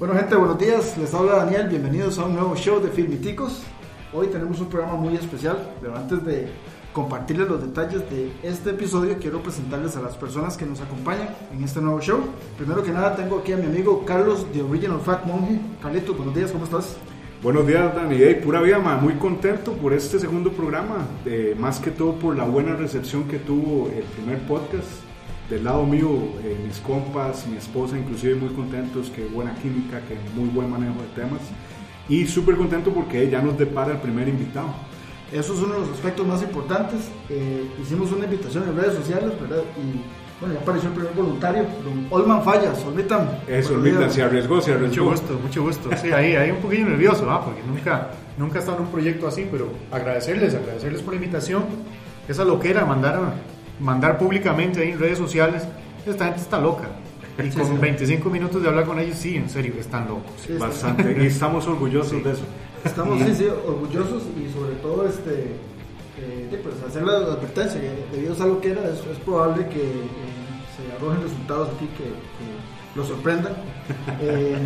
Bueno, gente, buenos días. Les habla Daniel. Bienvenidos a un nuevo show de Filmiticos. Hoy tenemos un programa muy especial, pero antes de compartirles los detalles de este episodio, quiero presentarles a las personas que nos acompañan en este nuevo show. Primero que nada, tengo aquí a mi amigo Carlos de Original Fat Monje. Carlito, buenos días, ¿cómo estás? Buenos días, Dani. Hey, pura vida, muy contento por este segundo programa, eh, más que todo por la buena recepción que tuvo el primer podcast. Del lado mío, eh, mis compas, mi esposa, inclusive muy contentos, que buena química, que muy buen manejo de temas. Y súper contento porque ya nos depara el primer invitado. Eso es uno de los aspectos más importantes. Eh, hicimos una invitación en redes sociales, ¿verdad? Y bueno, ya apareció el primer voluntario, don Olman Fallas, Olmitan. Eso, Olmitan, se arriesgó, se arriesgó. Mucho gusto, mucho gusto. Sí, ahí, ahí un poquillo nervioso, ¿ah? porque nunca, nunca he estado en un proyecto así, pero agradecerles, agradecerles por la invitación. Esa loquera, mandar, mandar públicamente ahí en redes sociales, esta gente está loca. Y con 25 minutos de hablar con ellos, sí, en serio, están locos. Sí, Bastante. Y estamos orgullosos de eso. Estamos sí, sí, orgullosos y sobre todo este, eh, sí, pues hacer la advertencia, que debido a esa loquera es, es probable que eh, se arrojen resultados aquí que, que los sorprendan. Eh,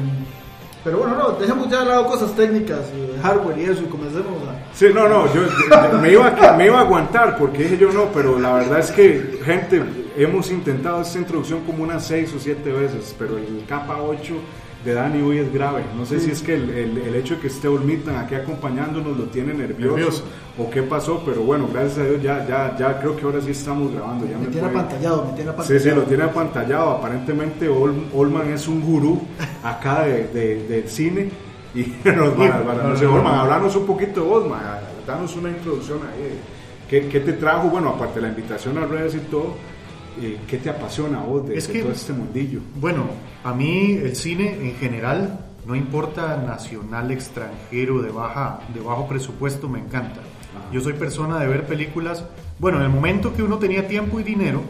pero bueno, no, dejemos ya de lado cosas técnicas, y de hardware y eso y comencemos a... Sí, no, no, yo, yo- me, iba a, me iba a aguantar porque dije yo no, pero la verdad es que, gente, hemos intentado esta introducción como unas 6 o 7 veces, pero el capa 8 de Dani hoy es grave. No sé si es que el, el- el hecho de que esté Olmitan aquí acompañándonos lo tiene nervioso, Nervioso. o qué pasó, pero bueno, gracias a Dios ya, ya, ya creo que ahora sí estamos grabando. Ya Me me tiene puede- apantallado, me tiene Sí, apantallado. sí, lo tiene apantallado. Aparentemente Ol- Olman es un gurú acá de, de- del cine. Y nos van no sé, Olman, hablanos un poquito de vos, man, danos una introducción ahí. ¿Qué, qué te trajo? Bueno, aparte de la invitación a redes y todo, eh, ¿qué te apasiona a vos de, Es de que- todo este mundillo? Bueno, a mí el cine en general, no importa nacional, extranjero, de, baja, de bajo presupuesto, me encanta. Ajá. Yo soy persona de ver películas, bueno, en el momento que uno tenía tiempo y dinero,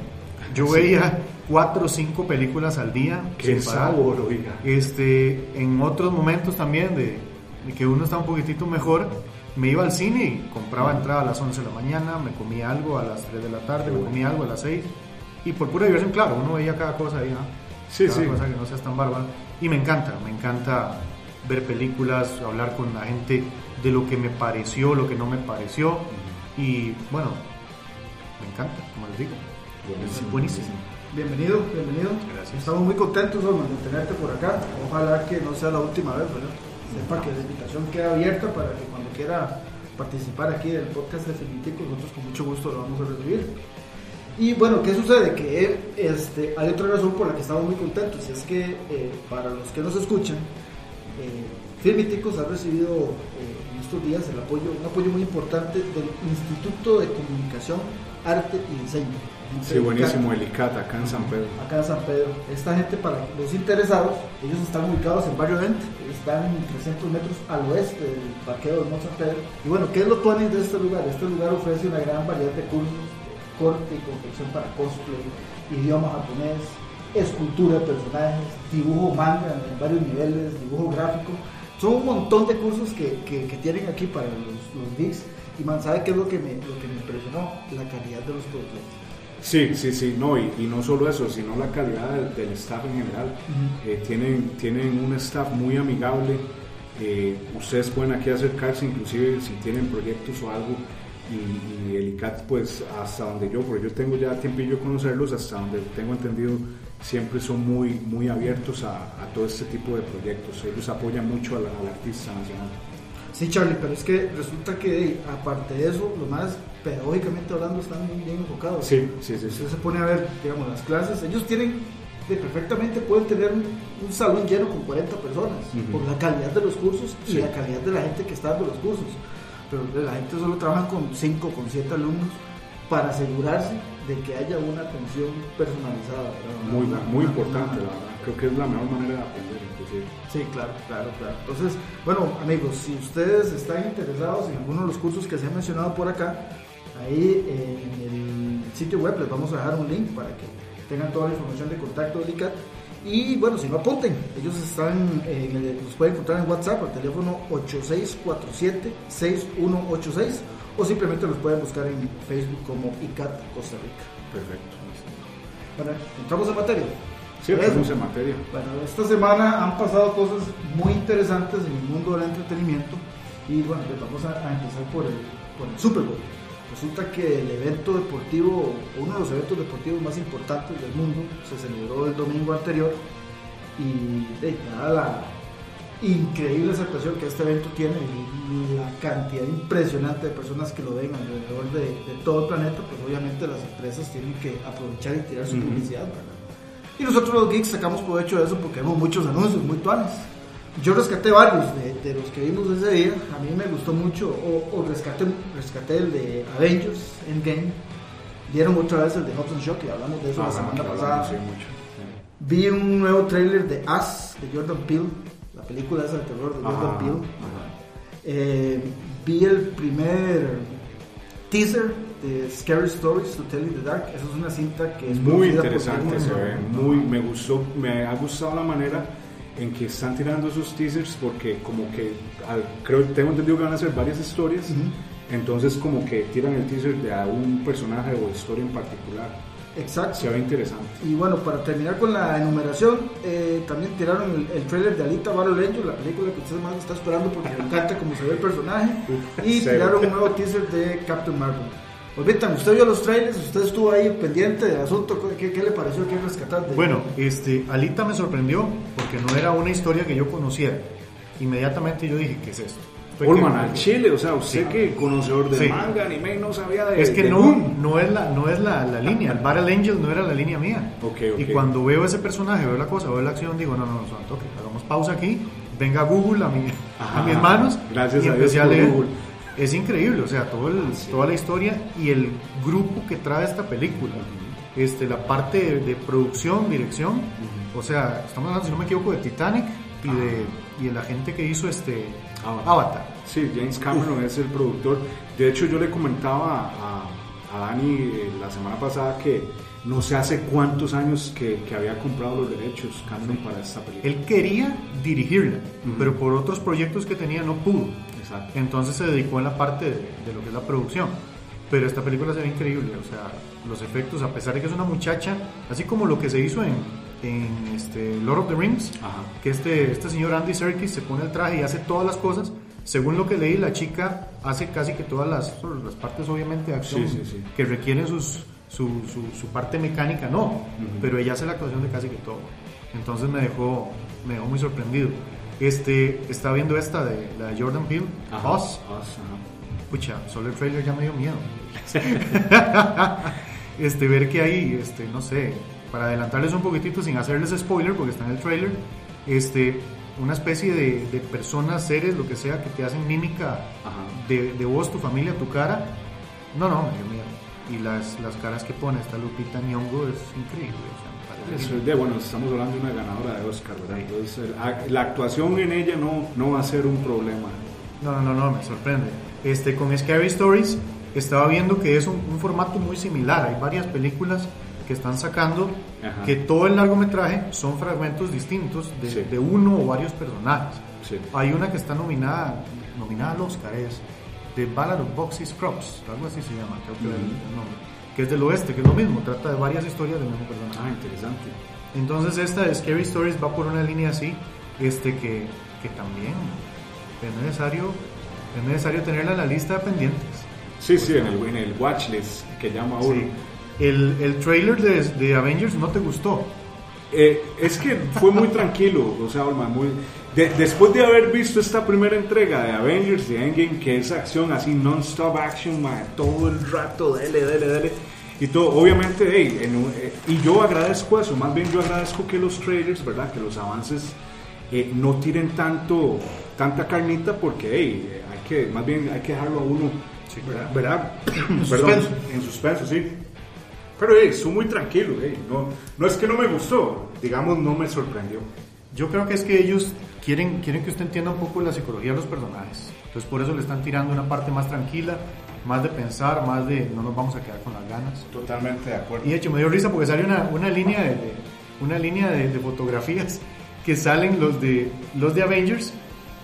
yo veía cuatro o cinco películas al día. Qué sabor, oiga. Este, en otros momentos también de, de que uno está un poquitito mejor, me iba al cine y compraba entrada a las 11 de la mañana, me comía algo a las 3 de la tarde, me comía algo a las 6 y por pura diversión, claro, uno veía cada cosa ahí, ¿no? Sí, cada sí. cosa que no seas tan bárbaro. Y me encanta, me encanta ver películas, hablar con la gente de lo que me pareció, lo que no me pareció y bueno, me encanta, como les digo. Buenísimo, Es buenísimo. Bienvenido, bienvenido. Gracias. Estamos muy contentos de tenerte por acá. Ojalá que no sea la última vez, ¿verdad? Sepa que la invitación queda abierta para que cuando quiera participar aquí del podcast de Filmiticos, nosotros con mucho gusto lo vamos a recibir. Y bueno, ¿qué sucede? Que este, hay otra razón por la que estamos muy contentos, y es que eh, para los que nos escuchan, eh, Filmiticos ha recibido eh, en estos días el apoyo, un apoyo muy importante del Instituto de Comunicación, Arte y Diseño. Sí, buenísimo, el ICAT acá en San Pedro. acá en San Pedro. Esta gente, para los interesados, ellos están ubicados en Barrio 20, están 300 metros al oeste del parqueo del Monte San Pedro. Y bueno, ¿qué es lo tuanis de este lugar? Este lugar ofrece una gran variedad de cursos, de corte y confección para cosplay, idioma japonés, escultura de personajes, dibujo manga en varios niveles, dibujo gráfico. Son un montón de cursos que, que, que tienen aquí para los, los geeks. Y man, ¿sabe qué es lo que, me, lo que me impresionó? La calidad de los productos. Sí, sí, sí, no, y, y no solo eso, sino la calidad del, del staff en general. Eh, tienen, tienen un staff muy amigable. eh, ustedes pueden aquí acercarse, inclusive si tienen proyectos o algo. Y, y el ICAT, pues hasta donde yo, porque yo tengo ya tiempillo conocerlos, hasta donde tengo entendido, siempre son muy, muy abiertos a, a todo este tipo de proyectos. Ellos apoyan mucho al, al artista nacional. Sí, Charlie, pero es que resulta que aparte de eso, lo más pedagógicamente hablando están muy bien enfocados. Sí, sí, sí. sí. Usted se pone a ver, digamos, las clases, ellos tienen, de perfectamente pueden tener un, un salón lleno con 40 personas, Ujú. por la calidad de los cursos y Sí. la calidad de la gente que está dando los cursos. Pero la gente solo trabaja con 5, con 7 alumnos para asegurarse de que haya una atención personalizada. Muy, Una- muy una- importante, la verdad. Creo que es la mejor manera de aprender, inclusive. Sí, claro, claro, claro. Entonces, bueno, amigos, si ustedes están interesados en alguno de los cursos que se han mencionado por acá, ahí eh, en el sitio web les vamos a dejar un link para que tengan toda la información de contacto del ICAT. Y bueno, si no apunten, ellos están, eh, en el- los pueden encontrar en WhatsApp al teléfono 8647-6186 o simplemente los pueden buscar en Facebook como ICAT Costa Rica. Perfecto. Bueno, entramos en materia. Sí, Eso. estamos en materia. Bueno, esta semana han pasado cosas muy interesantes en el mundo del entretenimiento y bueno, pues vamos a, a empezar por el, por el Super Bowl. Resulta que el evento deportivo, uno de los eventos deportivos más importantes del mundo, se celebró el domingo anterior y de, la increíble aceptación que este evento tiene y la cantidad impresionante de personas que lo ven alrededor de, de todo el planeta, pues obviamente las empresas tienen que aprovechar y tirar su publicidad, ¿verdad? Y nosotros los geeks sacamos provecho de eso porque vemos muchos anuncios muy tuanes. Yo rescaté varios de, de los que vimos ese día. A mí me gustó mucho, o, o rescaté, rescaté el de Avengers Endgame. Dieron otra vez el de Hudson Shock, y hablamos de eso la Ah, semana pasada. sí, mucho. Vi un nuevo trailer de Us, de Jordan Peele, la película esa de terror de Ajá, Jordan Peele. Eh, vi el primer teaser de Scary Stories to Tell in the Dark. Esa es una cinta que es muy interesante se ve muy me gustó me ha gustado la manera en que están tirando esos teasers porque como que al- creo tengo entendido que van a ser varias historias entonces como que tiran el teaser de a un personaje o historia en particular Exacto. se ve interesante Y bueno, para terminar con la enumeración, eh, también tiraron el, el trailer de Alita Battle Angel, la película que usted más está esperando porque le encanta cómo se ve el personaje. Y tiraron un nuevo teaser de Captain Marvel. Olvitan, usted vio los trailers, usted estuvo ahí pendiente del asunto, ¿qué, qué le pareció que rescatar? De... Bueno, este, Alita me sorprendió porque no era una historia que yo conociera. Inmediatamente yo dije, ¿qué es esto? Olman al chile o sea usted Sí. que conocedor de Sí. manga anime no sabía de Es que de no, no es, la, no es la, la línea. El Battle Angel no era la línea mía. Ok, ok. Y cuando veo ese personaje, veo la cosa, veo la acción, digo, no, no, no, toque, hagamos pausa aquí, venga Google a, mi, Ajá. a mis manos Gracias y a empecé Dios a leer. Google. Es increíble, o sea, todo el- toda la historia y el grupo que trae esta película. Este, la parte de, de producción, dirección, o sea, estamos hablando, si no me equivoco, de Titanic y de, y de la gente que hizo este Avatar. Avatar. Sí, James Cameron es el productor. De hecho, yo le comentaba a, a Dani eh, la semana pasada que no sé hace cuántos años que, que había comprado los derechos Cameron para esta película. Él quería dirigirla, Ujú. pero por otros proyectos que tenía no pudo. Exacto. Entonces se dedicó en la parte de, de lo que es la producción. Pero esta película se ve increíble, o sea, los efectos, a pesar de que es una muchacha, así como lo que se hizo en, en este Lord of the Rings, Ajá. que este, este señor Andy Serkis se pone el traje y hace todas las cosas. Según lo que leí, la chica hace casi que todas las, las partes, obviamente, de acción Sí, sí, sí. que requieren sus, su, su, su parte mecánica, no, pero ella hace la actuación de casi que todo. Entonces me dejó, me dejó muy sorprendido. Este, estaba viendo esta de la de Jordan Peele, Ajá. Ajá. Pucha, solo el trailer ya me dio miedo. este, ver que hay, este, no sé, para adelantarles un poquitito sin hacerles spoiler, porque está en el trailer, este, una especie de, de personas, seres, lo que sea, que te hacen mímica de, de vos, tu familia, tu cara. No, no, me dio miedo. Y las, las caras que pone esta Lupita Nyong'o es increíble. o sea, Eso es de, bueno, estamos hablando de una ganadora de Oscar, ¿verdad? Entonces, la actuación en ella no, no va a ser un problema. No, no, no, no, me sorprende. Este, con Scary Stories estaba viendo que es un, un formato muy similar. Hay varias películas que están sacando Ajá. que todo el largometraje son fragmentos distintos de, Sí. de uno o varios personajes. Sí. Hay una que está nominada, nominada al Oscar, es The Ballad of Boxy Scrubs, algo así se llama, creo que es el- Ujú. el nombre. Que es del oeste, que es lo mismo, trata de varias historias del mismo personaje. Ah, interesante. Entonces esta de Scary Stories va por una línea así, este que, que también es necesario, es necesario tenerla en la lista de pendientes. Sí, sí, en el, en el watchlist que llama uno. Sí. El, el trailer de, de Avengers no te gustó. Eh, es que fue muy tranquilo, o sea, Olman, muy... de- después de haber visto esta primera entrega de Avengers, de Endgame, que es acción así, non-stop action, todo el rato, dele, dele, dele, y todo, obviamente, hey, en un- eh, y yo agradezco eso, más bien yo agradezco que los trailers, ¿verdad? Que los avances eh, no tiren tanto, tanta carnita, porque, hey, hay que, más bien hay que dejarlo a uno, ¿verdad? ¿verdad? Perdón, suspenso. en suspenso, sí. Pero hey, estuvo muy tranquilo, hey, no, no es que no me gustó, digamos, no me sorprendió. Yo creo que es que ellos quieren, quieren que usted entienda un poco la psicología de los personajes. Entonces por eso le están tirando una parte más tranquila, más de pensar, más de no nos vamos a quedar con las ganas. Totalmente de acuerdo. Y de hecho me dio risa porque sale una, una línea, de, de- una línea de, de fotografías que salen los de, los de Avengers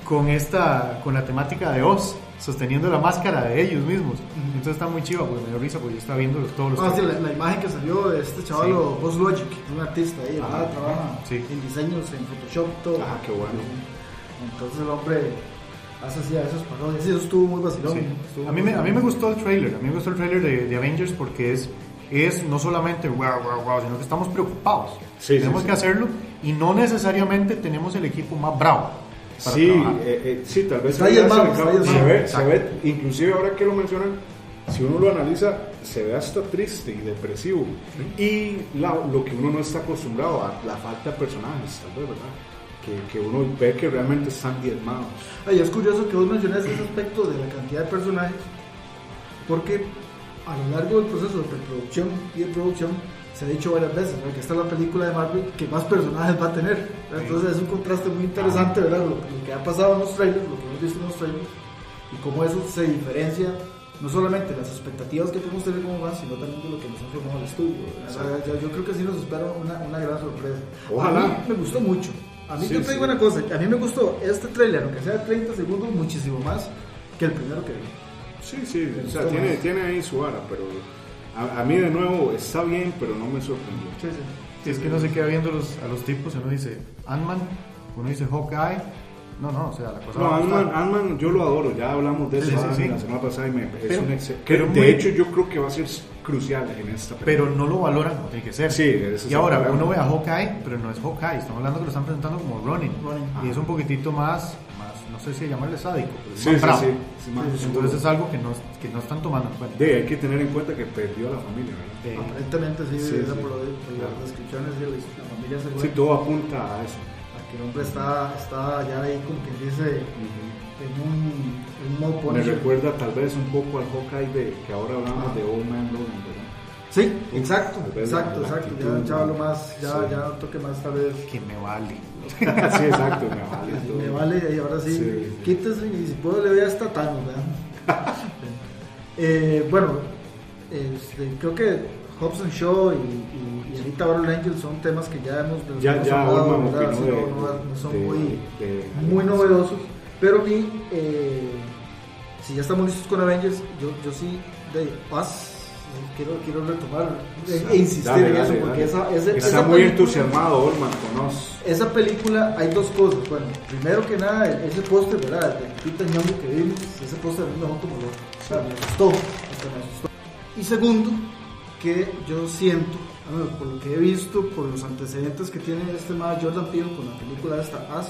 con, esta, con la temática de Oz. Sosteniendo la máscara de ellos mismos. Entonces está muy chido, porque me dio risa, porque yo estaba viendo todos los... Ah, sí, la, la imagen que salió de este chaval, Sí. Boss Logic, un artista ahí, Ajá. ¿verdad? trabaja Sí. en diseños, en Photoshop, todo. Ah, qué bueno. Entonces el hombre hace así a esos parodias. Sí, eso estuvo muy vacilón. Sí. estuvo A mí, muy me, a mí me gustó el trailer, a mí me gustó el trailer de, de Avengers porque es, es no solamente wow, wow, wow, sino que estamos preocupados. Sí, tenemos sí, que sí. hacerlo y no necesariamente tenemos el equipo más bravo. Para Sí, eh, eh, sí, tal vez Está se, el se mapa. ve, se ve, inclusive ahora que lo mencionan, si uno lo analiza, se ve hasta triste y depresivo. Y la- lo que uno no está acostumbrado a la falta de personajes, tal vez, ¿verdad? Que, que uno ve que realmente están diezmados. Ay, es curioso que vos menciones ese aspecto de la cantidad de personajes, porque a lo largo del proceso de preproducción y de producción se ha dicho varias veces ¿verdad? que esta es la película de Marvel que más personajes va a tener. ¿verdad? Entonces es un contraste muy interesante, ¿verdad? Lo, lo que ha pasado en los trailers, lo que hemos visto en los trailers, y cómo eso se diferencia no solamente las expectativas que podemos tener como fans, sino también de lo que nos ha formado el estudio. yo, yo creo que sí nos espera una, una gran sorpresa. Ojalá. A mí me gustó mucho. A mí Sí, yo te digo sí. una cosa, a mí me gustó este trailer, aunque sea de 30 segundos, muchísimo más que el primero que vi. Sí, sí, o sea, tiene, más. tiene ahí su vara, pero a, a mí de nuevo está bien, pero no me sorprendió. Sí, sí. Si es que uno se queda viendo los, a los tipos, uno dice Ant-Man, uno dice Hawkeye. No, no, o sea, la cosa No, Ant-Man. Ant-Man yo lo adoro, ya hablamos de eso Sí, sí, sí. la semana pasada y me, es Pero- un ex- pero de muy- hecho yo creo que va a ser crucial en esta Pero película. no lo valoran como tiene que ser. Sí, es y ahora uno ve a Hawkeye, pero no es Hawkeye. Estamos hablando que lo están presentando como Ronin. Ronin. Y es un poquitito más, no sé si llamarle sádico, pero es Sí, más sí, bravo. sí, sí, más Entonces es algo que no, que no están tomando en cuenta. De, hay que tener en cuenta que perdió a la familia, ¿verdad? Aparentemente sí, Sí, esa sí. por, lo- por las descripciones de la, familia se fue. Sí, todo apunta a eso. A que el hombre está, está ya ahí como que dice en un, en un modo Me recuerda tal vez un poco al Hawkeye de que ahora hablamos Ah. de Old Man Logan, ¿verdad? Sí, exacto, exacto, exacto. Ya, ya hablo más, ya, Sí. ya toque más tal vez. que me vale. sí, exacto, me vale. todo. Me vale y ahora sí, Sí, quítese y si puedo le doy hasta Thanos, ¿verdad? eh, bueno, este, creo que Hobson Shaw y, y, y ahorita Battle Angel son temas que ya hemos, Ya, ya, hablado, no, son de- muy, de- muy novedosos, pero a mí, eh, si ya estamos listos con Avengers, yo, yo sí, de paz, quiero, quiero retomar e, e insistir Dale, en dale, eso, porque esa, ese- Está esa muy película- entusiasmado Orman con nos. esa película hay dos cosas. Bueno, primero que nada, el- ese póster, ¿verdad? De Peter Ñongo que vimos, ese póster a mí me dejó como loco. O sea, me asustó. hasta me asustó. Y segundo, que yo siento, ver, por lo que he visto, por los antecedentes que tiene este más Jordan Peele con la película esta As,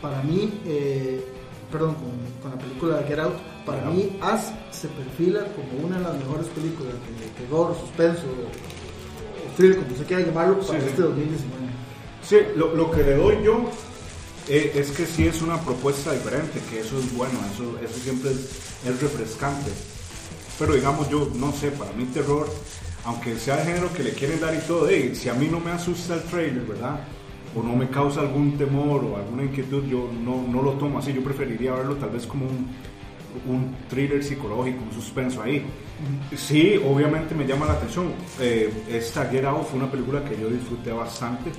para mí, eh, perdón, con, con la película Get Out, para mí As se perfila como una de las mejores películas de terror, suspenso o, thriller, como se quiera llamarlo, para Sí, sí. este 2019. Sí, lo, lo que le doy yo eh, es que sí es una propuesta diferente, que eso es bueno, eso, eso siempre es, es refrescante. Pero digamos yo, no sé, para mí terror, aunque sea el género que le quieren dar y todo, eh, si a mí no me asusta el trailer, ¿verdad? O no me causa algún temor o alguna inquietud, yo no, no lo tomo así, yo preferiría verlo tal vez como un, un thriller psicológico, un suspenso ahí. Sí, obviamente me llama la atención. Eh, esta Get Out fue una película que yo disfruté bastante.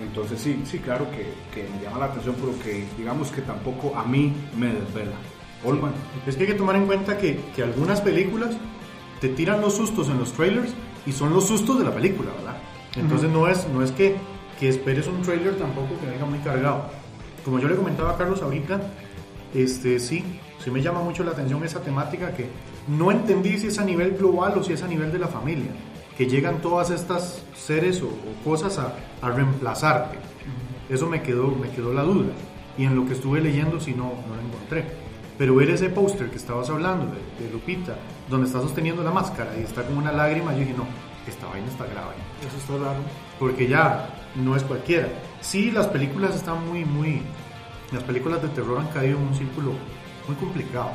Entonces sí, sí, claro que, que me llama la atención, pero que digamos que tampoco a mí me desvela. Olman. Es que hay que tomar en cuenta que, que algunas películas te tiran los sustos en los trailers y son los sustos de la película, ¿verdad? Entonces no es, no es que, que esperes un trailer tampoco que venga muy cargado. Como yo le comentaba a Carlos ahorita, este, sí, sí me llama mucho la atención esa temática que no entendí si es a nivel global o si es a nivel de la familia, que llegan todas estas seres o, o cosas a, a reemplazarte. Eso me quedó, me quedó la duda. Y en lo que estuve leyendo, sí, no, no lo encontré. Pero ver ese póster que estabas hablando de, de Lupita, donde está sosteniendo la máscara y está con una lágrima, yo dije, no, esta vaina está grave. Eso está raro. Porque ya no es cualquiera. Sí, las películas están muy, muy... Las películas de terror han caído en un círculo muy complicado,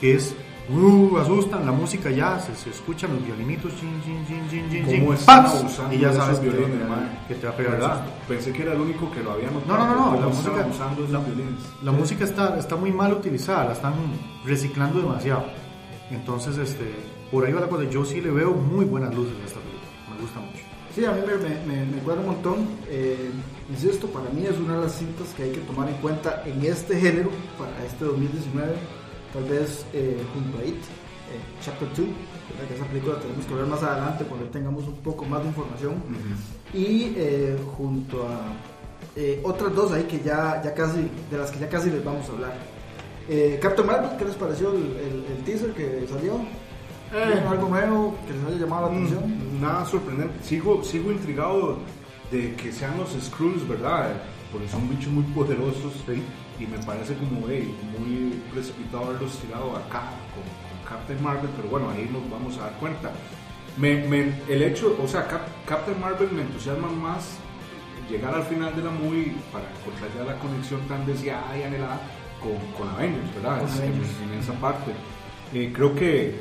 que es... Uh, asustan, la música ya, se, se escuchan los violinitos, chin, chin, chin, chin, chin, ¿Cómo chin, y ya sabes que, violines, pegar- man? que te va a pegar. Pensé que era el único que lo había notado. No, no, no, no, ¿Cómo la estaban música, usando esos la, violines? la música está, está muy mal utilizada, la están reciclando demasiado. Entonces, este, por ahí va la cosa. Yo sí le veo muy buenas luces a esta película, me gusta mucho. Sí, a mí me, me, cuadra un montón. Eh, insisto, para mí es una de las cintas que hay que tomar en cuenta en este género para este 2019. tal vez eh, junto a It, eh, Chapter 2, que esa película tenemos que ver más adelante cuando tengamos un poco más de información, y eh, junto a otras dos ahí que ya, ya casi, de las que ya casi les vamos a hablar. Captain Marvel, ¿qué les pareció el, el- el teaser que salió? ¿Vieron algo nuevo que les haya llamado la atención? Mm, Nada sorprendente. Sigo, sigo intrigado de que sean los Skrulls, ¿verdad? Porque son bichos muy poderosos. Y me parece como hey, muy precipitado haberlos tirado acá con, con Captain Marvel, pero bueno, ahí nos vamos a dar cuenta. Me, me- el hecho, o sea, Cap- Captain Marvel me entusiasma más llegar al final de la movie para encontrar ya la conexión tan deseada y anhelada con, con Avengers, ¿verdad? Con En- Avengers. En, esa parte. Eh, creo que,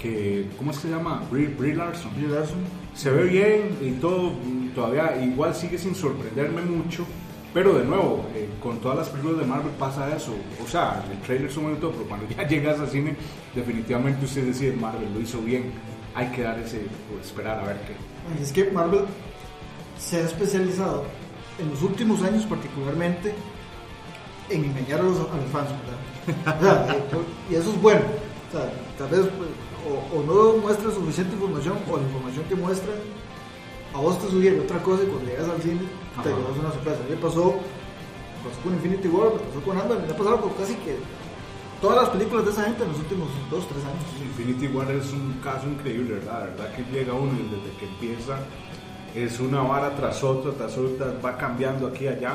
que, ¿cómo es que se llama? Brie, Brie Larson. Brie Larson. Se ve bien y todo, mm, todavía igual sigue sin sorprenderme mucho, pero de nuevo, eh, con todas las películas de Marvel pasa eso, o sea, el trailer es un momento, pero cuando ya llegas al cine, definitivamente usted decide Marvel lo hizo bien, hay que dar ese, o esperar a ver qué. Es que Marvel se ha especializado en los últimos años particularmente en engañar a los, a los fans, ¿verdad? O sea, y, y eso es bueno. O sea, tal vez pues, o, o no muestra suficiente información o la información que muestra a vos te sugiere otra cosa y cuando llegas al cine te Ajá. llevas una sorpresa. A mí me pasó, me pasó con Infinity War, me pasó con Ant-Man, me ha pasado con casi que todas las películas de esa gente en los últimos dos, tres años. Infinity War es un caso increíble, ¿verdad? La verdad que llega uno y desde que empieza es una vara tras otra, tras otra, va cambiando aquí y allá.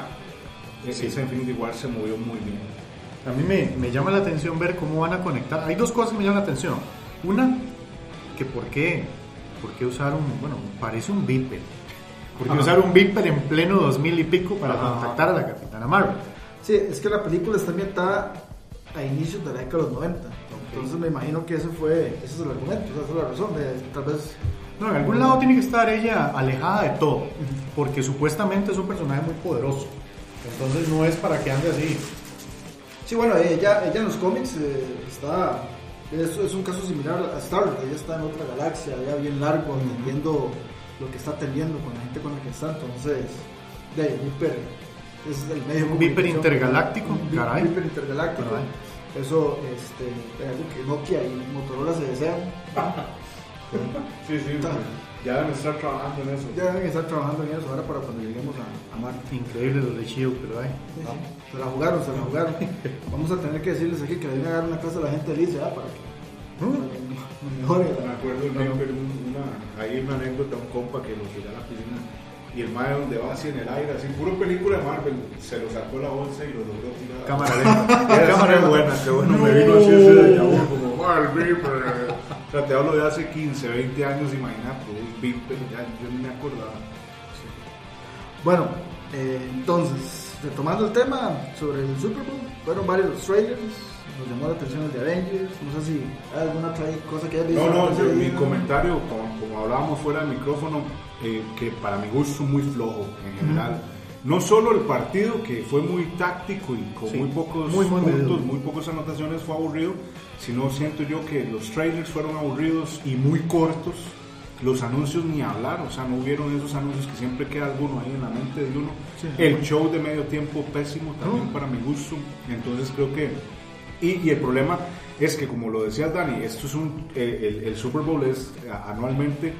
E- Esa Infinity War se movió muy bien. A mí me, me llama la atención ver cómo van a conectar. Hay dos cosas que me llaman la atención. Una, que por qué, por qué usar un, bueno, parece un Viper. ¿Por qué Ajá. usar un Viper en pleno 2000 y pico para Ajá. contactar a la Capitana Marvel? Sí, es que la película está ambientada a inicios de la década de los 90. Entonces me imagino que ese fue, ese es el argumento, esa es la razón. De, tal vez. No, en algún lado tiene que estar ella alejada de todo, porque supuestamente es un personaje muy poderoso. Entonces no es para que ande así. Sí, bueno, ella, ella en los cómics eh, está. Es, es un caso similar a Star Wars. Ella está en otra galaxia, ya bien largo, entendiendo lo que está atendiendo con la gente con la que está. Entonces, de ahí, Viper es el medio. de Viper intergaláctico, caray. Viper intergaláctico. Caray. Eso este, es algo que Nokia y Motorola se desean. Sí, sí, ya deben estar trabajando en eso. Ya deben estar trabajando en eso ahora para cuando lleguemos a, a Marte. Increíble los de Shield, pero hay. Sí, sí. Se la jugaron, se la jugaron. Vamos a tener que decirles aquí que le viene a dar una clase a la gente Alicia ¿ah? para que para que me mejore. Me acuerdo bien, pero una, hay una anécdota, un compa que lo tiró a la piscina y el mae donde va así en el aire, así puro película de Marvel, se lo sacó la bolsa y lo logró tirar. Cámara lenta. Cámara buena, qué bueno, me vino así ese de como Marvel, pero... O sea, te hablo de hace 15, 20 años, imagínate, un Viper, ya yo ni me acordaba. Bueno, eh, entonces, retomando el tema sobre el Super Bowl, fueron varios los trailers, nos llamó la atención el de Avengers, no sé si hay alguna otra cosa que hayas visto. No, no, yo- mi comentario, como, como hablábamos fuera del micrófono, eh, que para mi gusto muy flojo en general. No solo el partido, que fue muy táctico y con Sí, muy pocos muy, muy puntos, muy pocas anotaciones, fue aburrido, sino siento yo que los trailers fueron aburridos y muy cortos. Los anuncios ni hablar, o sea, no hubieron esos anuncios que siempre queda alguno ahí en la mente de uno. Sí. El show de medio tiempo pésimo también No. para mi gusto. Entonces creo que y, y el problema es que, como lo decías Dani, esto es un, el, el Super Bowl es eh, anualmente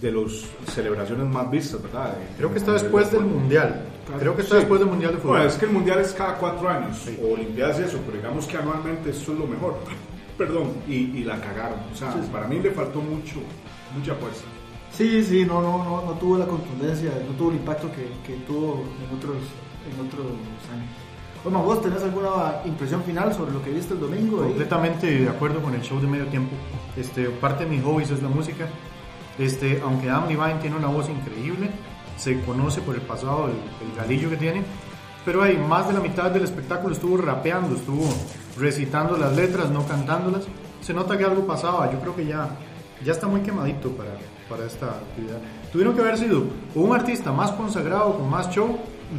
de las celebraciones más vistas, ¿verdad? De- Creo que está de- después de- del Mundial. Creo que está Sí. después del Mundial de Fútbol. Bueno, es que el Mundial es cada cuatro años, Sí. o Olimpiadas y eso, pero digamos que anualmente esto es lo mejor. Perdón, y, y la cagaron. O sea, para mí le faltó mucho, mucha fuerza. Sí, sí, no, no, no, no tuvo la contundencia, no tuvo el impacto que, que tuvo en otros, en otros años. Bueno, vos tenés alguna impresión final sobre lo que viste el domingo? Completamente de acuerdo con el show de medio tiempo. Este, parte de mis hobbies es la música. Este, aunque Adam Levine tiene una voz increíble, se conoce por el pasado el, el galillo que tiene, pero hay más de la mitad del espectáculo estuvo rapeando, estuvo recitando las letras, no cantándolas. Se nota que algo pasaba. Yo creo que ya, ya está muy quemadito para, para esta actividad. Tuvieron que haber sido un artista más consagrado, con más show,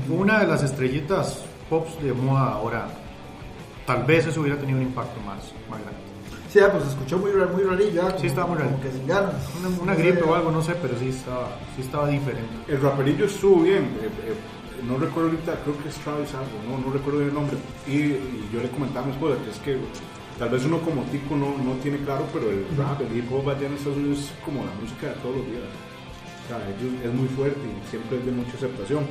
una de las estrellitas pops de moda ahora. Tal vez eso hubiera tenido un impacto más, más grande. Sí, ah, pues se escuchó muy, muy rarillo, como, Sí, estaba muy como raro. que sin ganas. Una, una gripe o algo, no sé, pero sí estaba, sí estaba diferente. El raperillo estuvo bien, eh, eh, no recuerdo ahorita, creo que es Travis algo, no, no recuerdo bien el nombre. Y, y yo le comentaba a mi esposa que es que tal vez uno como tico no, no tiene claro, pero el rap, el hip hop allá en Estados Unidos es como la música de todos los días. O sea, ellos- es muy fuerte y siempre es de mucha aceptación.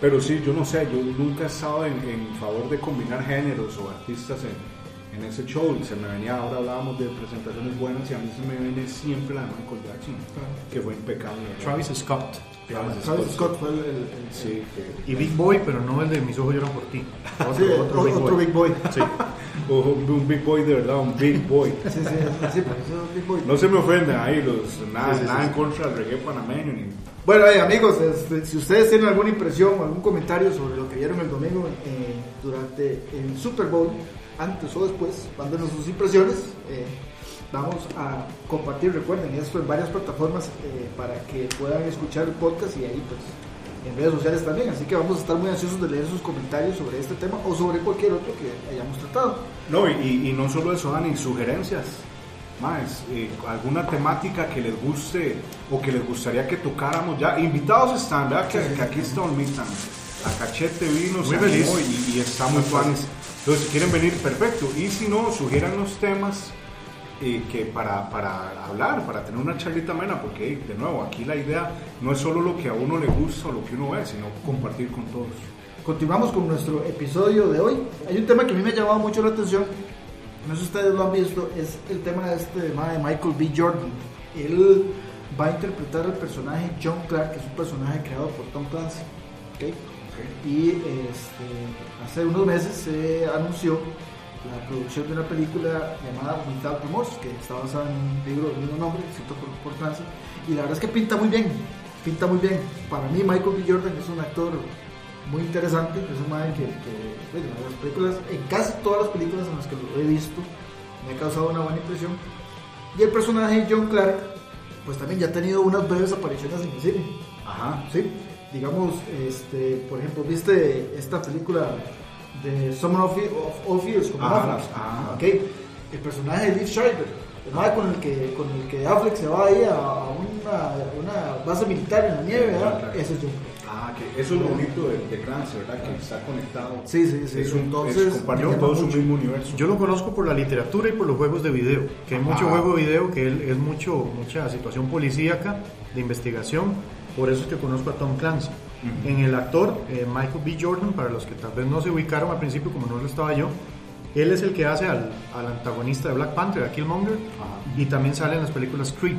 Pero sí, yo no sé, yo nunca he estado en, en favor de combinar géneros o artistas en, en ese show. Se me venía, ahora hablábamos de presentaciones buenas y a mí se me viene siempre la de Michael Jackson, que fue impecable. Travis Scott. Travis Travis Scott fue el, el- el- Sí, que- Y Big Boy, pero no el de mis ojos lloran por ti. Otro, Sí, otro Big otro Boy. Big Boy. Sí. o un big boy de verdad, un big boy. Sí, sí, sí, por eso es Big Boy. No se me ofenden ahí los nada, Sí, sí, nada sí, en contra del reggae panameño ni Bueno, eh, amigos, este, si ustedes tienen alguna impresión o algún comentario sobre lo que vieron el domingo eh, durante el Super Bowl, antes o después, mándenos sus impresiones. eh, vamos a compartir, recuerden, esto en varias plataformas eh, para que puedan escuchar el podcast y ahí pues en redes sociales también. Así que vamos a estar muy ansiosos de leer sus comentarios sobre este tema o sobre cualquier otro que hayamos tratado. No, y, y no solo eso, Dani, sugerencias. Más, eh, alguna temática que les guste o que les gustaría que tocáramos ya. Invitados están, ¿verdad? Que, que aquí está Olmitan. La cachete vino, Muy se feliz. y, y está muy. Entonces, si quieren venir, perfecto. Y si no, sugieran los temas eh, que para, para hablar, para tener una charlita amena, porque de nuevo, aquí la idea no es solo lo que a uno le gusta o lo que uno ve, sino compartir con todos. Continuamos con nuestro episodio de hoy. Hay un tema que a mí me ha llamado mucho la atención, no sé si ustedes lo han visto, es el tema de este tema de Michael B. Jordan. Él va a interpretar al personaje John Clark, que es un personaje creado por Tom Clancy. ¿ok? Y este, hace unos meses se anunció la producción de una película llamada Without Remorse, que está basada en un libro del mismo nombre, escrito por, por Clancy. Y la verdad es que pinta muy bien, pinta muy bien. Para mí Michael B. Jordan es un actor muy interesante, es un man que, en las películas, en casi todas las películas en las que lo he visto, me ha causado una buena impresión. Y el personaje John Clark, pues también ya ha tenido unas breves apariciones en el cine. Ajá. Sí, digamos, este, por ejemplo, viste esta película de Summer of, of All Fears con Ajá, Affleck? ajá. Ok, el personaje de Liv Schreiber, el con el que con el que Affleck se va ahí a, a una, una base militar en la nieve, ¿verdad? Claro. Ese es John Clark. Ah, que eso es lo bonito de, de Clancy, ¿verdad? Que está conectado. Sí, sí, sí. Es un, Entonces, es, llama todo su mismo universo. Yo lo conozco por la literatura y por los juegos de video, que hay mucho Ah. juego de video, que él- es mucho, mucha situación policíaca, de investigación, por eso es que conozco a Tom Clancy. En el actor, eh, Michael B. Jordan, para los que tal vez no se ubicaron al principio, como no lo estaba yo, él es el que hace al, al antagonista de Black Panther, a Killmonger, Ajá. y también sale en las películas Creed,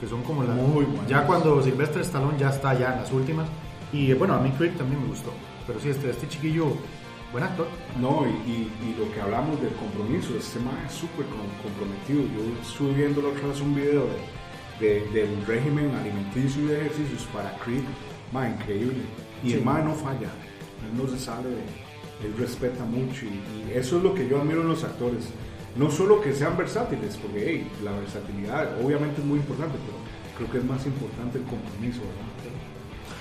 que son como las... Muy buenas. Ya cuando Sylvester Stallone ya está ya en las últimas, y eh, bueno, a mí Creed también me gustó, pero sí, este, este chiquillo, buen actor. No, y, y, y lo que hablamos del compromiso, este man es súper com- comprometido. Yo estuve viendo la otra vez un video de, de- del régimen alimenticio y de ejercicios para Creed. Man, increíble. Y Sí. el man no falla. Él no se sale de. Él respeta mucho y, y eso es lo que yo admiro en los actores. No solo que sean versátiles, porque hey, la versatilidad obviamente es muy importante, pero creo que es más importante el compromiso, ¿verdad?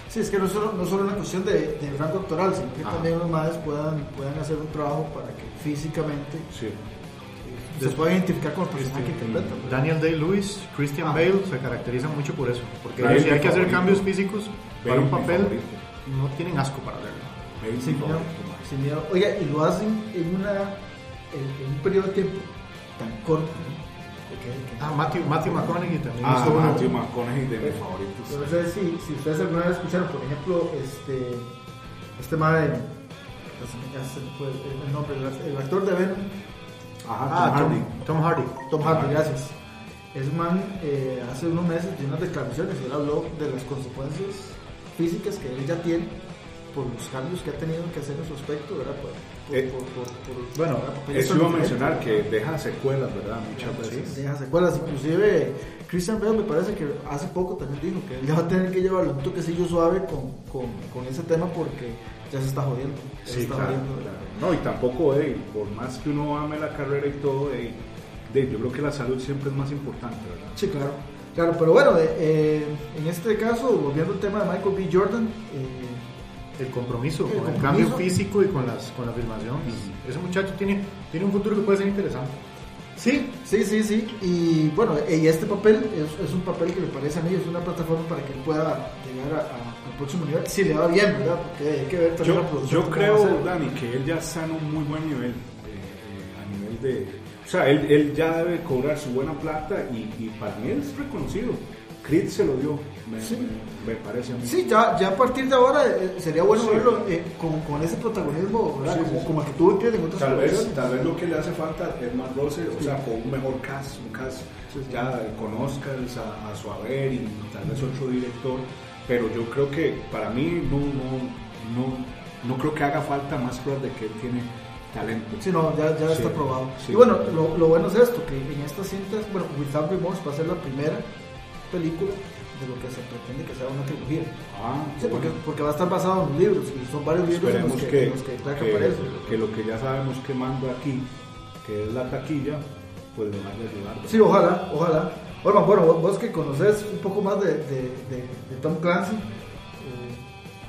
Sí, es que no solo, no solo una cuestión de, de rango actoral, sino que Ah. también los madres puedan, puedan hacer un trabajo para que físicamente Sí. Se puedan identificar con el personaje que interpretan. ¿verdad? Daniel Day-Lewis, Christian Ah. Bale se caracterizan mucho por eso, porque Bale si hay que hacer favorito. cambios físicos para Bale un es mi papel, favorito. no tienen asco para verlo. Él es Sin mi miedo, sin miedo. Oiga, y lo hacen en, una, en, en un periodo de tiempo tan corto. Ah, Matthew, Matthew McConaughey también Ah, hizo uno. Matthew McConaughey de mis favoritos. Yo no sé si, si ustedes alguna vez escucharon, por ejemplo, este, este madre, nombre, el, el actor de Venom, Ajá, Ah, Tom Hardy. Tom Hardy. Tom Hardy, gracias. Ese man eh, hace unos meses dio unas declaraciones y él habló de las consecuencias físicas que él ya tiene por los cambios que ha tenido que hacer en su aspecto, ¿verdad? Por, por, Eh, por- bueno, Eso iba a mencionar que deja secuelas, ¿verdad? Muchas Sí, veces. deja secuelas. Inclusive Christian Bale me parece que hace poco también dijo que él ya va a tener que llevarle un toquecillo suave con, con, con ese tema porque ya se está jodiendo. Ya se Sí, está claro, jodiendo. claro. No, y tampoco, ey, por más que uno ame la carrera y todo, ey, de, yo creo que la salud siempre es más importante, ¿verdad? Sí, claro. Claro, pero bueno, eh, en este caso, volviendo al tema de Michael B. Jordan, eh, El compromiso El con el cambio físico y con, las, con la filmación. Ese muchacho tiene, tiene un futuro que puede ser interesante. Sí, sí, sí, sí. Y bueno, y este papel es, es un papel que me parece a mí, es una plataforma para que él pueda llegar a- a- al próximo nivel. Si le va bien, ¿verdad? Porque hay que ver también Yo, la producción. yo creo. Dani, que él ya está en un muy buen nivel, eh, eh, a nivel de, O sea, él, él ya debe cobrar su buena plata y, y para mí es reconocido. Creed se lo dio, me, Sí. me, me parece a mí. Sí, ya, ya a partir de ahora eh, sería bueno Sí. verlo eh, con, con ese protagonismo, ¿verdad? Sí, como, como el que tuvo Creed en otras Tal vez, tal vez lo que le hace falta es más roce, o sea, con un mejor cast, un cast ya con Oscars a, a su haber y tal vez otro director, pero yo creo que para mí no, no, no, no creo que haga falta más pruebas de que él tiene talento. Sí, no, ya, ya Sí, está probado. sí. Y bueno, lo, lo bueno es esto, que en estas cintas, bueno, Without Remorse va a ser la primera película de lo que se pretende que sea una trilogía. Ah, Sí, porque, bueno. porque va a estar basado en los libros, y son varios libros en los que, que, en los que Clark que- aparece. que lo que ya sabemos que manda aquí, que es la taquilla, pues le vaya a ayudar. Sí, ojalá, ojalá. Orman, bueno, vos, vos que conoces un poco más de, de, de- de Tom Clancy, eh,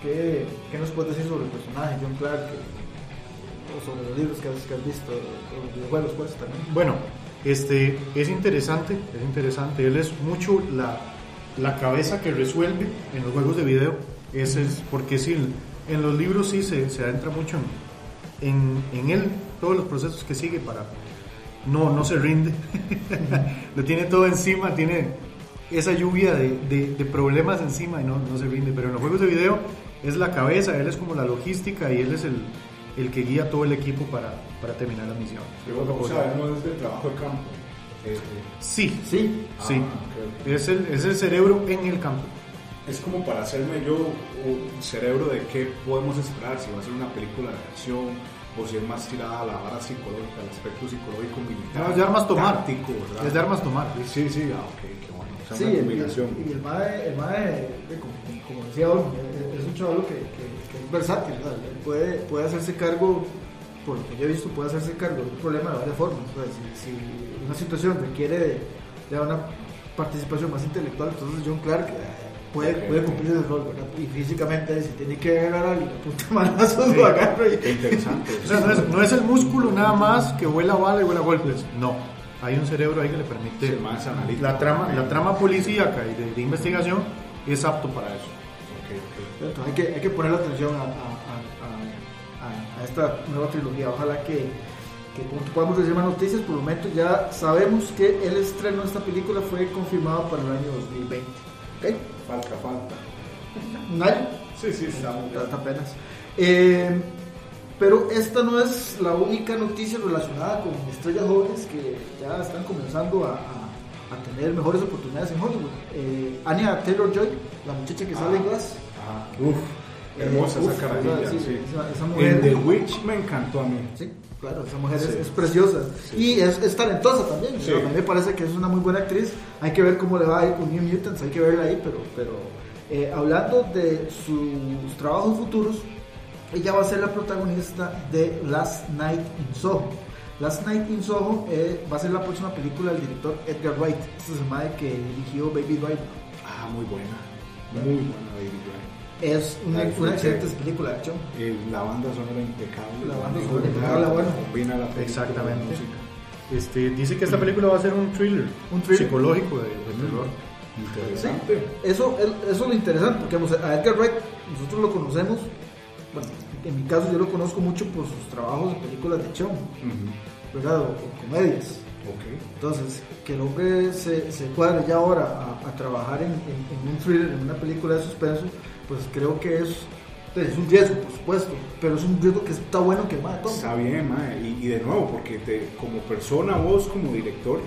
¿qué, ¿qué nos puedes decir sobre el personaje, John Clark, eh, o sobre los libros que has, que has visto, o los videojuegos, pues también? Bueno, este, es interesante, es interesante. Él es mucho la, la cabeza que resuelve en los juegos de video. Ese es porque sí, en los libros sí se, se adentra mucho en, en, él, todos los procesos que sigue para... No, no se rinde. Lo tiene todo encima, tiene esa lluvia de, de- problemas encima y no, no se rinde. Pero en los juegos de video es la cabeza, él es como la logística y él es el, el que guía todo el equipo para, para terminar la misión. Trabajo de campo. Eh, Sí, Sí, sí. Ah. Es, el, es el cerebro en el campo. Es como para hacerme yo un cerebro de qué podemos esperar, si va a ser una película de acción o si es más tirada a la vara psicológica, al aspecto psicológico militar. No, es de armas tomar. ¿verdad? Es de armas tomar. Sí, sí, ah, ok, qué bueno. O sea, Sí, una combinación. y el MAE, el MAE, como, como decía es un chaval que, que, que es versátil, ¿verdad? Puede, puede hacerse cargo, por lo que yo he visto, puede hacerse cargo de un problema de varias formas. ¿verdad? Si, si una situación requiere de, de una participación más intelectual, entonces John Clark eh, puede, Ok. puede cumplir ese rol, ¿verdad? Y físicamente, si tiene que agarrar a alguien, apunta manazos, lo agarra y... Interesante. O sea, no es, no es el músculo nada más que vuela bala y vuela golpes. No. Hay un cerebro ahí que le permite. Sí, más la trama, la trama policíaca y de, de investigación es apto para eso. Ok, ok. Entonces, hay, que, hay que ponerle atención a- a- a- a esta nueva trilogía. Ojalá que, que podamos recibir más noticias. Por el momento ya sabemos que el estreno de esta película fue confirmado para el año 2020. ¿Ok? Falta, falta. Un año, Sí, sí, ya. hasta apenas. Eh, pero esta no es la única noticia relacionada con estrellas jóvenes que ya están comenzando a, a- a tener mejores oportunidades en Hollywood. Eh, Anya Taylor Joy, la muchacha que sale en Glass. Ah, uf, hermosa Eh, esa carajilla, sí, sí. esa- esa mujer- En The Witch me encantó a mí. Sí, claro, esa mujer es, Sí. es preciosa Sí. y es, es talentosa también. Sí. A mí me parece que es una muy buena actriz. Hay que ver cómo le va a ir con New Mutants, hay que verla ahí, pero, pero eh, hablando de sus trabajos futuros, ella va a ser la protagonista de Last Night in Soho. Last Night in Soho eh, va a ser la próxima película del director Edgar Wright. Este es el que dirigió Baby Driver. Ah, muy buena. Muy buena Baby Driver. Es una, una excelente película de acción. Eh, la banda sonora impecable. La banda sonora impecable, bueno. Combina la película Exactamente. con la música. Este, dice que esta película va a ser un thriller, Un thriller. psicológico de, de terror. Sí, Interesante. eso, eso es lo interesante, porque vamos, a Edgar Wright nosotros lo conocemos, bueno, en mi caso yo lo conozco mucho por sus trabajos de películas de acción, Ujú. ¿verdad? O, o comedias. Ok. Entonces, que el hombre se, se cuadre ya ahora a, a trabajar en, en- en un thriller, en una película de suspenso, pues creo que es, es un riesgo, por supuesto, pero es un riesgo que está bueno que tome. Está bien, mae. Y, y de nuevo, porque te, como persona, vos como director,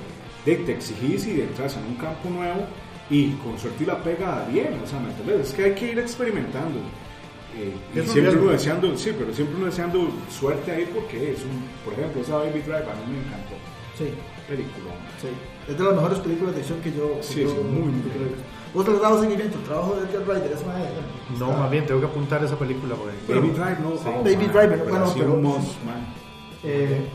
te, te exigís y entras en un campo nuevo y con suerte y la pega bien, o sea, ¿me entiendes? Es que hay que ir experimentando. Eh, y Es siempre riesgo. uno deseando, sí, pero siempre uno deseando suerte ahí porque es un, por ejemplo, esa Baby Drive a mí me encantó. Sí, Película. sí. Es de las mejores películas de acción que yo... Sí, yo- sí, muy, muy ¿Vos te has dado seguimiento al trabajo de Edgar Wright? Es mae, No, más bien tengo que apuntar esa película. Porque, Baby Drive, no. Sí. oh, Baby man, Driver, bueno, sí, pero- must, man. Eh,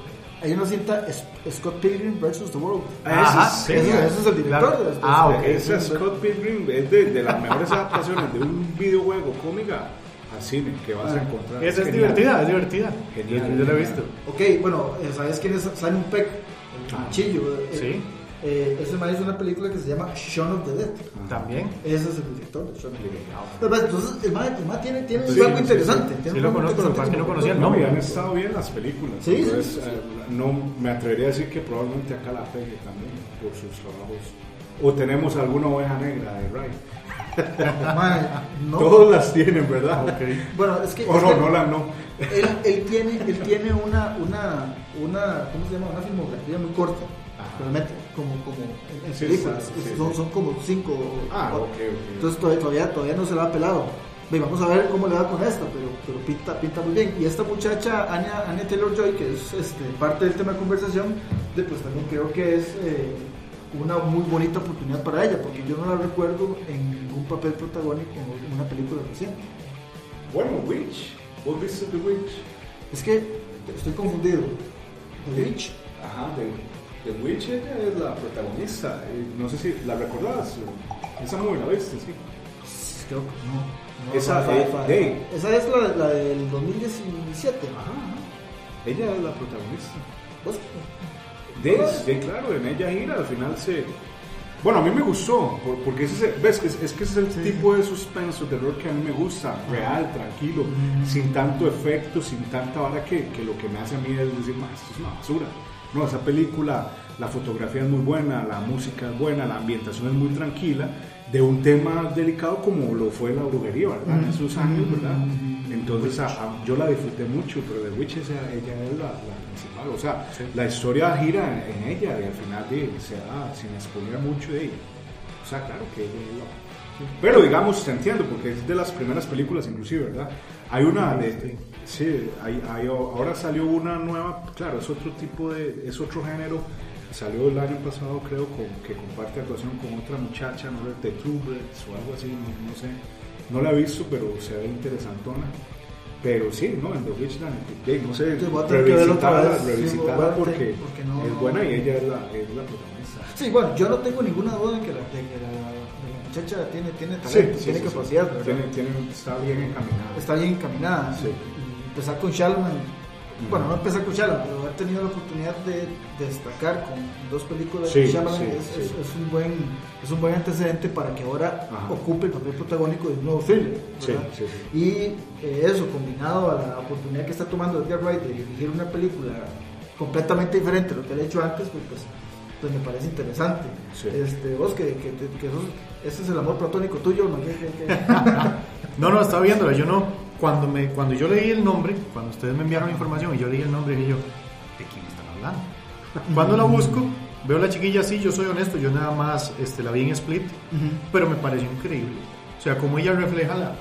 hay una cinta Scott Pilgrim vs. The World. Ah, sí, ese, claro. ese es el director. Claro. de. Ah, ok. Esa Scott Pilgrim es de, de las mejores adaptaciones de un videojuego cómica al cine que vas a Ah, encontrar. Esa es genial. divertida, es divertida. Genial, Yo, yo la he visto. Ok, bueno, eh, ¿sabes quién es Simon Peck? El Ah. chillo. eh, Sí. Eh, ese man hizo una película que se llama Shaun of the Dead. También. Ese es el director de Shaun of the Dead. Entonces, el man, el man tiene, tiene Sí, rango sí, interesante. sí. tiene lo conozco, lo que es no conocía el No, nombre. y han estado bien las películas. Sí, Entonces, sí, sí. eh, no me atrevería a decir que probablemente acá la pegue también por sus trabajos. O tenemos alguna oveja negra de Ray. Man, no. Todos las tienen, ¿verdad? Bueno, es que. O es no, que no la no. él, él tiene, él tiene una, una, una, ¿cómo se llama? Una filmografía muy corta. Ajá. Realmente, como, como en, Sí, películas. sí, sí, son, son como cinco. Ah, cuatro. ok, ok. Entonces todavía, todavía, no se la ha pelado. Vamos a ver cómo le va con esta, pero, pero pinta, pinta muy bien. Y esta muchacha, Anya, Anya Taylor Joy, que es este, parte del tema de conversación, pues también creo que es eh, una muy bonita oportunidad para ella, porque yo no la recuerdo en ningún papel protagónico en una película reciente. Bueno, Witch. ¿Vos viste The Witch? Es que estoy confundido. The Witch. Ajá, The, The Witch ella es la protagonista. No sé si la recordás. Esa muy la viste, sí. Creo que no. No, Esa, fa- eh, de- esa es la, la del 2017. Ajá, ajá. Ella es la protagonista. ¿Vos? De, de, claro, en ella gira, al final se... Bueno, a mí me gustó, por- porque ese, es- ves, es, es que ese es el tipo de suspenso, terror que a mí me gusta, real, tranquilo, sin tanto efecto, sin tanta vara que, que lo que me hace a mí es decir, "Ma, esto es una basura. No, esa película, la fotografía es muy buena, la música es buena, la ambientación es muy tranquila, de un tema delicado como lo fue la brujería, ¿verdad? En esos años, ¿verdad? Entonces a- a- yo la disfruté mucho, pero The Witch esa- ella es la, la principal, o sea, la historia gira en, en ella y al final de, se da sin exponer mucho de ella. O sea, claro que ella es la... Pero digamos, te entiendo, porque es de las primeras películas inclusive, ¿verdad? Hay una de... Sí, hay, hay- ahora salió una nueva, claro, es otro tipo de... es otro género. Salió el año pasado, creo, con, que comparte actuación con otra muchacha, no sé, de Trubers o algo así, no, no sé. No la he visto, pero se ve interesantona. Pero sí, ¿no? En The Witch, la- de- no sé, revisitarla, revisitarla porque, porque no- es buena y ella es la, es la protagonista. Sí, bueno, yo no tengo ninguna duda en que la, de que de la muchacha tiene, tiene talento, tiene sí, sí. capacidad, ¿verdad? Tiene, tiene- está bien encaminada. está bien encaminada. Sí. Y empezar con Shalman, bueno, no empezar con Shalman, pero haber tenido la oportunidad de, de destacar con dos películas Sí, de Shalman sí, es, sí. es- es un buen, es un buen antecedente para que ahora Ajá. ocupe el papel protagónico de un nuevo. Sí, sí, sí. Y eh, eso, combinado a la oportunidad que está tomando Edgar Wright de dirigir una película completamente diferente a lo que él ha hecho antes, pues, pues, pues me parece interesante. Sí. Este, vos, que, que, que sos- ese es el amor platónico tuyo, ¿no? No, no, estaba viéndola. Yo no. Cuando, me, cuando yo leí el nombre, cuando ustedes me enviaron la información y yo leí el nombre, dije yo, ¿de quién están hablando? Cuando la busco, veo a la chiquilla así, yo soy honesto, yo nada más este, la vi en Split, pero me pareció increíble. O sea, como ella refleja la,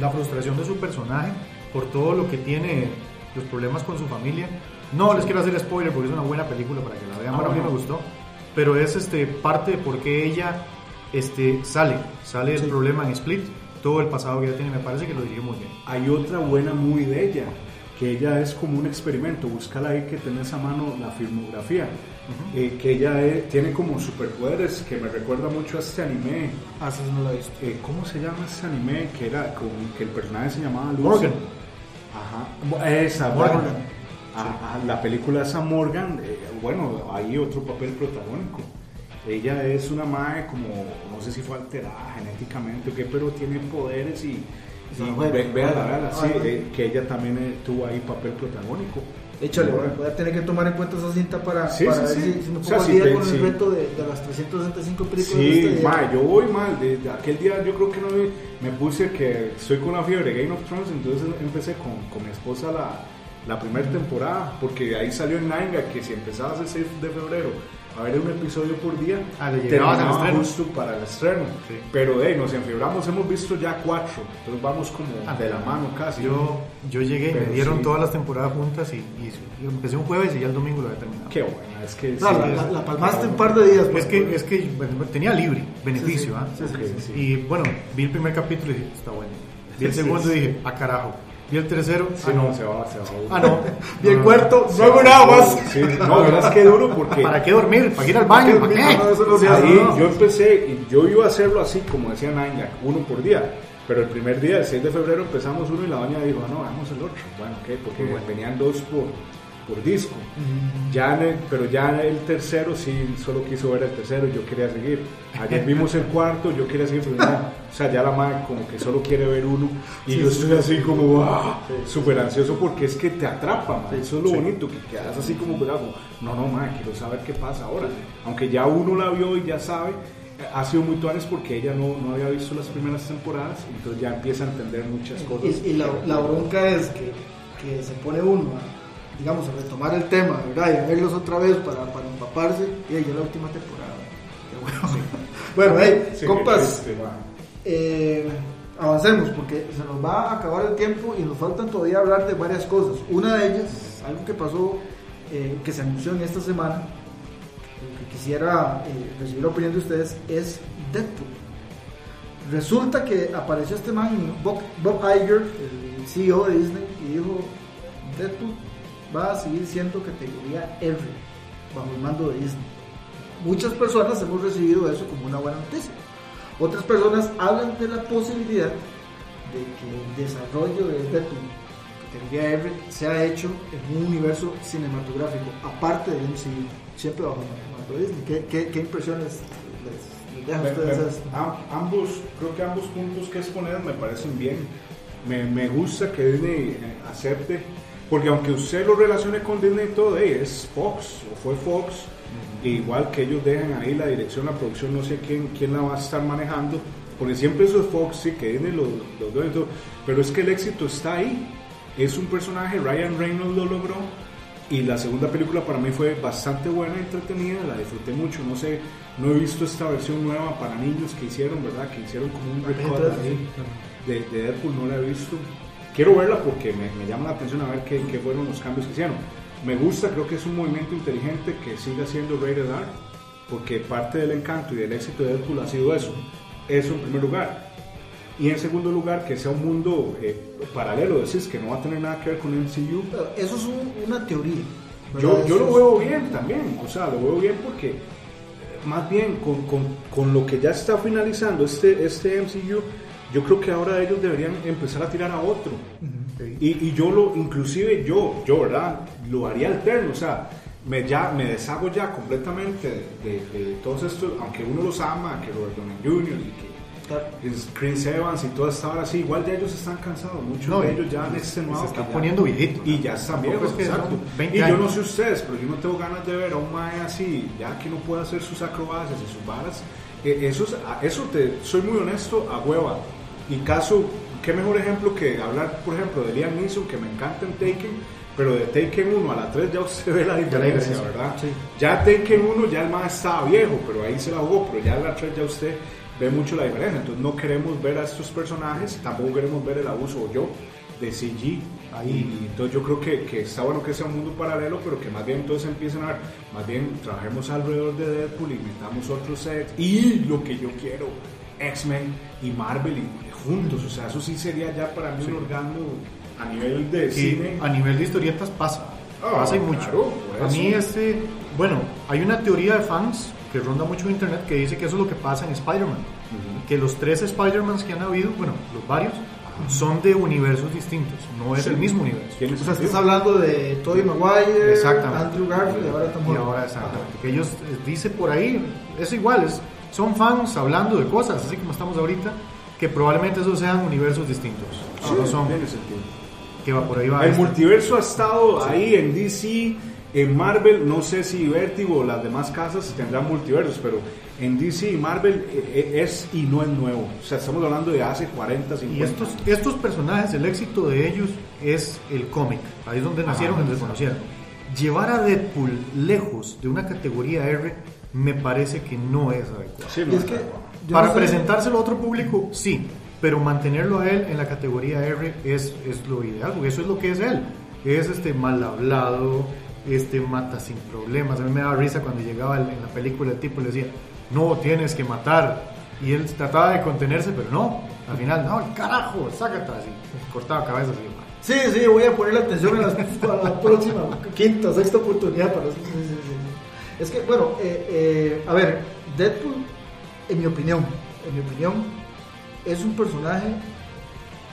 la frustración de su personaje por todo lo que tiene, los problemas con su familia. No les quiero hacer spoiler porque es una buena película para que la vean, Ah, bueno, a mí me gustó. Pero es este, parte de por qué ella este, sale, sale Sí. problema en Split, todo el pasado que ella tiene, me parece que lo dirigió muy bien. Hay otra buena muy de ella, que ella es como un experimento. Búscala ahí que tenés a mano la filmografía. Eh, que ella es- tiene como superpoderes que me recuerda mucho a este anime. Ah, sí, no la he visto. Eh, ¿Cómo se llama este anime? Que era con que el personaje se llamaba Lucy. Morgan. Ajá. Esa, Morgan. Morgan. Ajá, la película esa Morgan, eh, bueno, hay otro papel protagónico. Ella es una madre como, no sé si fue alterada genéticamente o qué, pero tiene poderes y, y ve- bueno. véala, Ah, sí, eh, que ella también eh, tuvo ahí papel protagónico. Échale, voy a tener que tomar en cuenta esa cinta para, Sí, para sí, ver sí. si, me O pongo sea, al día con el reto de, de las 365 películas de Sí, día. ma, yo voy mal. Desde aquel día yo creo que no me, me puse que estoy con la fiebre de Game of Thrones, entonces empecé con, con mi esposa la, la primera temporada, porque ahí salió en Nanga que si empezabas el 6 de febrero a ver un episodio por día, Ah, le llegabas al terminaba estreno. justo para el estreno. Sí. Pero ahí nos enfiebramos, hemos visto ya cuatro, entonces vamos como Ah, de la mano casi. Yo, yo llegué y me dieron sí. todas las temporadas juntas y, y yo empecé un jueves y ya el domingo lo había terminado. Qué buena, es que... No, sí, la, es- la- la palmaste un par de días. Es pues, que, es que bueno, tenía libre, beneficio, Sí, ¿ah? sí, sí, Ok, sí, sí. Y bueno, vi el primer capítulo y dije, está bueno. Vi el segundo y dije, ah, carajo. Vi el tercero, Sí, ah, no. no, se va, se va. Ah, no. Vi el cuarto, no hago nada más. Sí, no, verás que duro porque... ¿Para qué dormir? ¿Para qué ir al baño? ¿Para qué? No, eso no se Ahí hace. no. yo empecé, y yo iba a hacerlo así, como decía Nanga, uno por día. Pero el primer día, el 6 de febrero, empezamos uno y la doña dijo, "Ah, no, hagamos el otro. Bueno, ¿qué? Porque Qué bueno. venían dos por, por disco. Ya en el- pero ya el tercero sí, solo quiso ver el tercero y yo quería seguir. Ayer vimos el cuarto, yo quería seguir, pero no. O sea, ya la madre como que solo quiere ver uno y yo estoy así como ¡ah! súper ansioso porque es que te atrapa, mae. eso es lo bonito, que quedas así como pegado. No, no, madre, quiero saber qué pasa ahora. Aunque ya uno la vio y ya sabe, ha sido muy tuanes porque ella no, no había visto las primeras temporadas, entonces ya empieza a entender muchas cosas. Y, y la, la bronca es que, que se pone uno digamos, a retomar el tema, ¿verdad? Y a verlos otra vez para, para empaparse. Y ahí ya la última temporada. Qué bueno. bueno, hey, Sí, compas, triste, mae. eh, avancemos porque se nos va a acabar el tiempo y nos faltan todavía hablar de varias cosas. Una de ellas, algo que pasó, eh, que se anunció en esta semana, que quisiera eh, recibir la opinión de ustedes, es Deadpool. Resulta que apareció este man, Bob, Bob Iger, el CEO de Disney, y dijo, Deadpool va a seguir siendo categoría R bajo el mando de Disney. Muchas personas hemos recibido eso como una buena noticia. Otras personas hablan de la posibilidad de que el desarrollo de Deadpool, categoría R, sea hecho en un universo cinematográfico, aparte del MCU, siempre bajo el mando de Disney. ¿Qué, qué, qué impresiones les, les deja a Me- ustedes me- am- ambos, creo que ambos puntos que exponer me parecen bien. Me, me gusta que Disney eh, acepte, porque aunque usted lo relacione con Disney y todo, eh, es Fox o fue Fox, igual que ellos dejan ahí la dirección, la producción, no sé quién, quién la va a estar manejando, porque siempre eso es Fox, sí, que Disney lo, lo y todo, pero es que el éxito está ahí. Es un personaje, Ryan Reynolds lo logró, y la segunda película para mí fue bastante buena, entretenida, la disfruté mucho. No sé, no he visto esta versión nueva para niños que hicieron, ¿verdad? Que hicieron como un ahí de, de Deadpool, no la he visto. Quiero verla porque me, me llama la atención a ver qué, qué fueron los cambios que hicieron. Me gusta, creo que es un movimiento inteligente que siga siendo rated R, porque parte del encanto y del éxito de Deadpool ha sido eso. Eso en primer lugar. Y en segundo lugar, que sea un mundo eh, paralelo, decís que no va a tener nada que ver con el MCU. Eso es un- una teoría. Yo, yo lo veo bien también, o sea, lo veo bien porque eh, más bien con, con, con lo que ya está finalizando este, este MCU, yo creo que ahora ellos deberían empezar a tirar a otro. Y, y yo lo, inclusive yo, yo, ¿verdad? Lo haría alterno, o sea, me, ya, me deshago ya completamente de, de- de todos estos, aunque uno los ama, que Robert Downey Jr. y que Claro. Chris Evans y toda esta hora así, igual ya ellos están cansados, muchos No, de ellos ya han extenuado. se están que ya- poniendo viejitos. Y ya están viejos, es que exacto. 20 Y yo no sé ustedes, pero yo no tengo ganas de ver a un mae así, ya que no puede hacer sus acrobacias y sus varas. Eh, eso, es- eso te, soy muy honesto, a hueva. Y caso, qué mejor ejemplo que hablar, por ejemplo, de Liam Neeson, que me encanta en Taken, pero de Taken 1 a la 3 ya usted ve la diferencia, ¿verdad? sí. Ya Taken 1 ya el más estaba viejo, pero ahí se la jugó, pero ya en la 3 ya usted ve mucho la diferencia. Entonces no queremos ver a estos personajes, tampoco queremos ver el abuso o yo de CG. Ahí, y entonces yo creo que, que está bueno que sea un mundo paralelo, pero que más bien entonces empiecen a ver, más bien trabajemos alrededor de Deadpool y metamos otros sets. Y lo que yo quiero, X-Men y Marvel y, juntos, o sea, eso sí sería ya para mí un orgasmo a nivel de cine. a nivel de historietas pasa. Ah, pasa y mucho. claro, a mí este, bueno, hay una teoría de fans que ronda mucho en internet que dice que eso es lo que pasa en Spider-Man. Que los tres Spider-Mans que han habido, bueno, los varios, son de universos distintos, no es Sí. el mismo universo. O sea, sentido. estás hablando de Tobey Maguire. Andrew Garfield y ahora Tom Y ahora exactamente. Que ellos eh, dice por ahí, es igual, es- son fans hablando de cosas, así como estamos ahorita, que probablemente esos sean universos distintos. Sí, no son, tiene sentido. que va por ahí va. El este. multiverso ha estado ahí en DC, en Marvel, no sé si Vertigo o las demás casas tendrán multiversos, pero en DC y Marvel eh, eh, es y no es nuevo. O sea, estamos hablando de hace 40, 50 Y estos, estos personajes, el éxito de ellos es el cómic. Ahí es donde nacieron y se conocieron. Llevar a Deadpool lejos de una categoría R me parece que no es adecuado. Sí, no, es que Para no sé- presentárselo a otro público, sí, pero mantenerlo a él en la categoría R es, es lo ideal, porque eso es lo que es él. Es este mal hablado, este mata sin problemas. A mí me daba risa cuando llegaba en la película el tipo le decía, no tienes que matar. Y él trataba de contenerse, pero no. Al final, no, el carajo, sácate así. Cortaba cabezas y Sí, sí, voy a poner la atención a, las- a la próxima, quinta, sexta oportunidad para eso. Sí, sí, sí, sí. Es que, bueno, eh, eh, a ver, Deadpool, en mi opinión, en mi opinión, es un personaje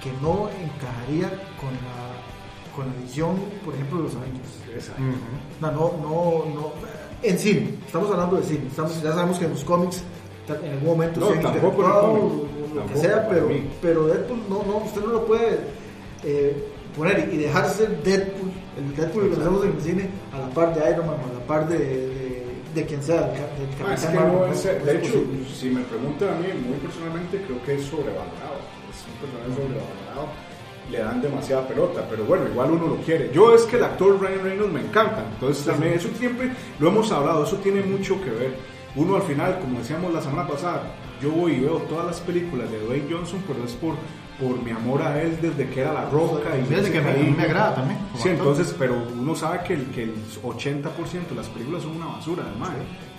que no encajaría con la con la visión, por ejemplo, de los Avengers. Exacto. No, no, no, no. En cine, estamos hablando de cine. Estamos, ya sabemos que en los cómics en algún momento No, tampoco lo que Tampoco sea, para pero, mí. pero Deadpool no, no, usted no lo puede eh, poner y dejar ser Deadpool, el Deadpool que conocemos en el cine, a la par de Iron Man a la par de, de, de quien sea, del, del Ah, es Capitán que Marvel, no no, es, no de es hecho, posible. si me preguntan a mí, muy personalmente, creo que es sobrevalorado. Es un personaje sobrevalorado. Le dan demasiada pelota, pero bueno, igual uno lo quiere. Yo es que el actor Ryan Reynolds me encanta, entonces también eso siempre lo hemos hablado, eso tiene mucho que ver. Uno al final, como decíamos la semana pasada, yo voy y veo todas las películas de Dwayne Johnson, pero es por, por mi amor a él desde que era La Roca. y ese que cariño. me agrada también, Sí, entonces, pero uno sabe que el, que el 80% de las películas son una basura, además,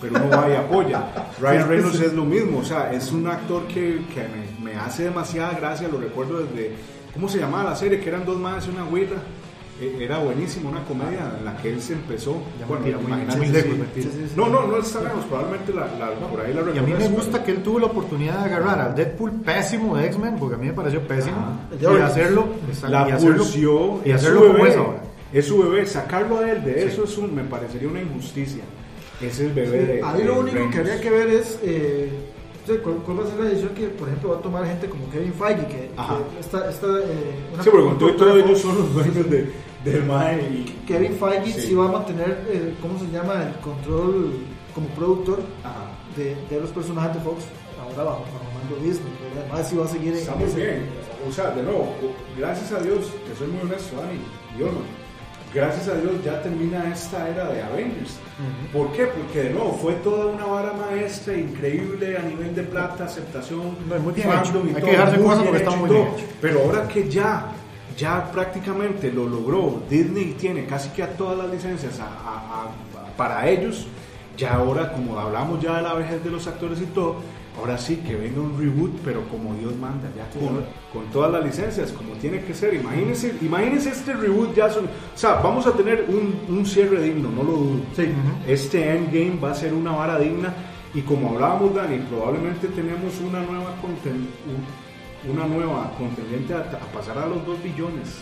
pero uno va y apoya. Ryan Reynolds es lo mismo, o sea, es un actor que, que me, me hace demasiada gracia, lo recuerdo desde, ¿cómo se llamaba la serie? Que eran dos más y una abuela. Eh, Era buenísimo, una comedia en la que él se empezó. Ya bueno, mentira, muy- imagínate, muy sí. lejos, mentira. Sí, sí, sí. No, no, no está lejos, probablemente la, la- por ahí la Y a mí me gusta que él tuvo la oportunidad de agarrar al Deadpool pésimo de X-Men, porque a mí me pareció pésimo, y hacerlo, exacto, y la hacerlo, pulsió, y es hacerlo su como bebé, es ahora. Es su bebé, sacarlo a él de eso es un, me parecería una injusticia. Es el bebé de. Ahí de lo único que habría que ver es eh, ¿cuál, cuál va a ser la decisión que, por ejemplo, va a tomar gente como Kevin Feige, que, que esta, esta, eh, una Sí, porque con todo y todo ellos son los dueños de, del MAE y. Kevin Feige Sí. sí. va a mantener, eh, ¿cómo se llama?, el control como productor Ajá. de, de los personajes de Fox, ahora bajo, bajo mando Disney, pero además sí va a seguir en Está muy bien. O sea, de nuevo, gracias a Dios, que soy muy honesto, Dani y Olman, gracias a Dios ya termina esta era de Avengers. ¿Por qué? Porque de nuevo fue toda una vara maestra, increíble a nivel de plata, aceptación, No, muy bien fandom hecho. y Hay todo, que dejarse muy cosas bien porque está muy bien. Pero ahora que ya, ya prácticamente lo logró, Disney tiene casi que a todas las licencias a- a- a- para ellos, ya ahora como hablamos ya de la vejez de los actores y todo, ahora sí que venga un reboot, pero como Dios manda, ya con, con todas las licencias, como tiene que ser. Imagínense, imagínense este reboot ya son, o sea, vamos a tener un, un cierre digno, no lo dudo. Sí. Este endgame va a ser una vara digna y como hablábamos Dani, probablemente tenemos una nueva una nueva contendiente a, a pasar a los 2 billones.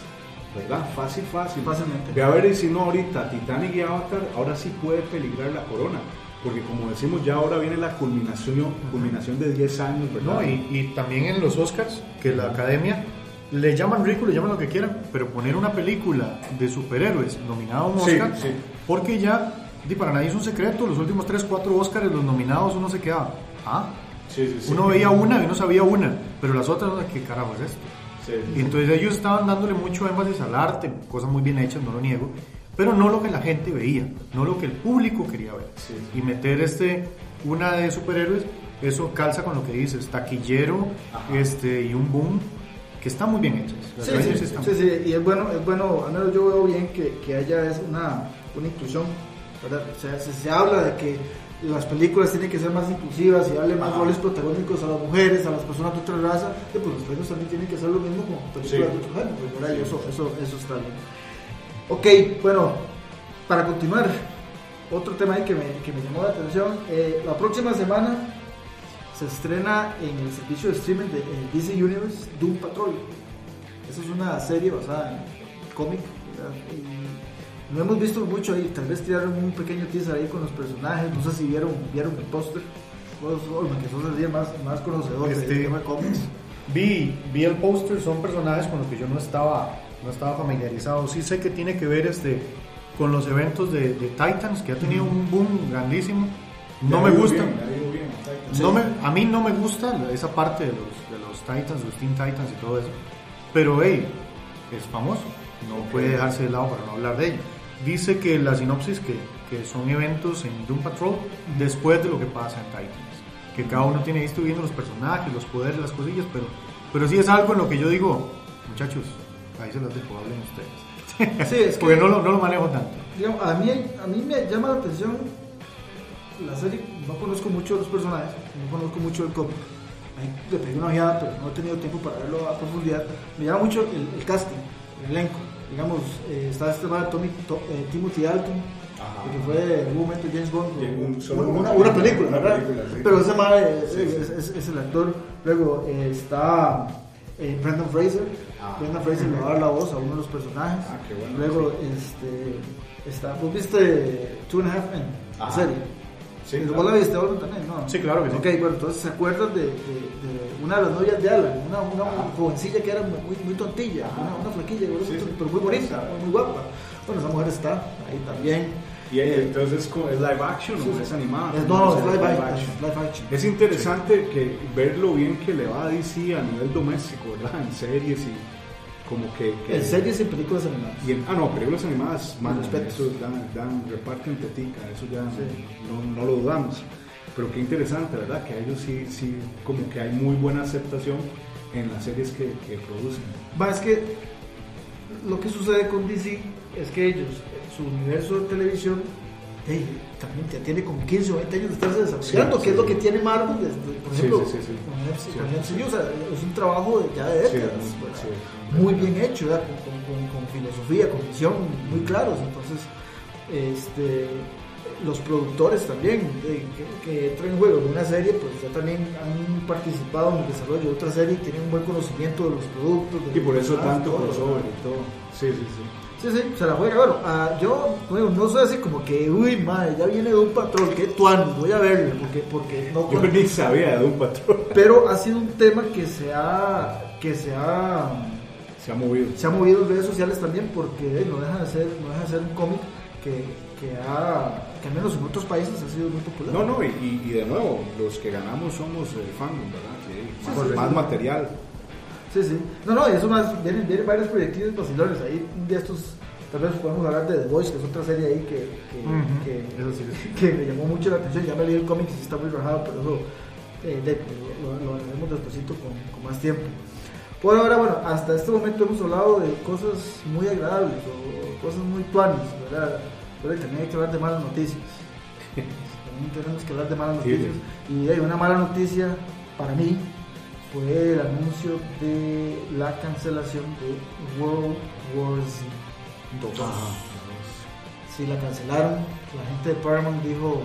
¿Verdad? Fácil, fácil. Fácilmente. Ve a ver y si no ahorita Titanic y Avatar, ahora sí puede peligrar la corona. Porque como decimos, ya ahora viene la culminación, culminación de 10 años, ¿verdad? No, y, y también en los Oscars, que la academia le llaman ridículo, le llaman lo que quieran, pero poner una película de superhéroes nominada a un Sí, Oscar, sí. porque ya, di, para nadie es un secreto, los últimos 3, 4 Oscars, los nominados, uno se quedaba, ah, Sí, sí, sí. uno veía una y uno sabía una, pero las otras, ¿qué carajo es esto? Y entonces ellos estaban dándole mucho énfasis al arte, cosas muy bien hechas, no lo niego, pero no lo que la gente veía, no lo que el público quería ver. Y meter este, una de superhéroes, eso calza con lo que dices, taquillero Ajá. este, y un boom que están muy bien. Las Sí, sí, sí, sí, y es bueno, es bueno, al menos yo veo bien que, que haya es una, una inclusión, ¿verdad? O sea, se, se habla de que las películas tienen que ser más inclusivas y darle más roles protagónicos a las mujeres, a las personas de otra raza, y pues los premios también tienen que hacer lo mismo como películas Sí. de otro género, ¿verdad? Y eso, eso, eso está bien. Ok, bueno, para continuar, otro tema ahí que me, que me llamó la atención, eh, la próxima semana se estrena en el servicio de streaming de eh, DC Universe Doom Patrol. Esa es una serie basada en cómic. ¿verdad? Y no hemos visto mucho ahí, tal vez tiraron un pequeño teaser ahí con los personajes, no sé si vieron, vieron el póster. Vos, Olman, que sos el más, más conocedor Este- del tema de cómics. Vi, vi el póster, son personajes con los que yo no estaba, no estaba familiarizado. Sí sé que tiene que ver este, con los eventos de, de Titans, que ha tenido un boom grandísimo. No me gusta. No me, a mí no me gusta esa parte de los, de los Titans, los Teen Titans y todo eso. Pero, hey, es famoso. No puede dejarse de lado para no hablar de ello. Dice que la sinopsis que, que son eventos en Doom Patrol después de lo que pasa en Titans. Que cada uno tiene visto viendo los personajes, los poderes, las cosillas, pero, pero sí es algo en lo que yo digo, muchachos, ahí se las dejo, hablen ustedes. Sí, es que- Porque no lo, no lo manejo tanto. Digamos, a, mí, a mí me llama la atención la serie, no conozco mucho de los personajes, no conozco mucho del cómic. Ahí le pegué una ojeada, pero no he tenido tiempo para verlo a profundidad. Me llama mucho el, el casting, el elenco. Digamos, eh, está este man, Tommy, To- eh, Timothy Dalton, que fue en algún momento James Bond, Y en un- solo una, una una película, una ¿verdad? película, sí. Pero ese man es, Sí, sí. es- es- es el actor. Luego eh, está eh, Brendan Fraser. Ah. Brendan Fraser le va a dar la voz a uno de los personajes. Ah, bueno, Luego, este, está, ¿vos viste Two and a Half Men? La serie. Sí, ¿Vos claro. la viste Olga, también? No. Sí, claro que sí. Ok, bueno, entonces se acuerdan de, de- de una de las novias de Alan, una, una jovencilla que era muy, muy tontilla, una, una flaquilla. Sí, sí. pero muy bonita, muy, muy guapa. Bueno, esa mujer está ahí también. Y eh, entonces ¿cómo- es live action o sí. es animada. es, no, no, es live, action, live action. Es interesante que ver lo bien que le va a DC a nivel doméstico, ¿verdad? En series y como que... que- En series y películas animadas. y en- ah, no, películas animadas, man, respeto. eso dan, dan, reparten tetica, eso ya Sí. no, no lo dudamos. Pero qué interesante, ¿verdad? Que a ellos sí, sí, como que hay muy buena aceptación en las series que, que producen. Va, es que lo que sucede con DC es que ellos, su universo de televisión, hey, también ya tiene como 15 o 20 años de estarse desarrollando, Sí, que es lo que tiene Marvel, por ejemplo, es un trabajo de, ya de décadas, muy- bien hecho. Con, con- con- con filosofía, con visión, muy claros, entonces, este, los productores también, de- que, que entran en juego en una serie, pues ya también han participado en el desarrollo de otra serie y tienen un buen conocimiento de los productos. de Y por eso tanto crossover y todo. Sí, sí, sí. Sí, sí, se la juega. Bueno, ah, yo bueno, no soy así como que, uy, madre, ya viene de un patrón, que tuan, voy a verlo, porque, porque no Yo ni sabía de un patrón. Pero ha sido un tema que se ha, que se ha, Se ha movido. se ha movido en redes sociales también porque eh, no deja de ser, no deja de ser un cómic que, que, ha, que al menos en otros países ha sido muy popular. No, no, y, y- de nuevo, los que ganamos somos el fandom, ¿verdad? Sí, Sí, más, sí, más material. Sí, sí. No, no, y eso más, vienen, vienen varios proyectos vacilones. Ahí un día estos, tal vez podemos hablar de The Voice, que es otra serie ahí que, que, que, eso sí, sí. que me llamó mucho la atención. Ya me leí el cómic y sí está muy rajado, pero eso eh, de- lo, lo haremos despuesito con, con más tiempo. Por ahora, bueno, hasta este momento hemos hablado de cosas muy agradables o cosas muy tuanes, ¿verdad? Pero también hay que hablar de malas noticias. También tenemos que hablar de malas Sí, noticias. Y hay una mala noticia para mí fue el anuncio de la cancelación de World War Z 2. Sí, la cancelaron. La gente de Paramount dijo,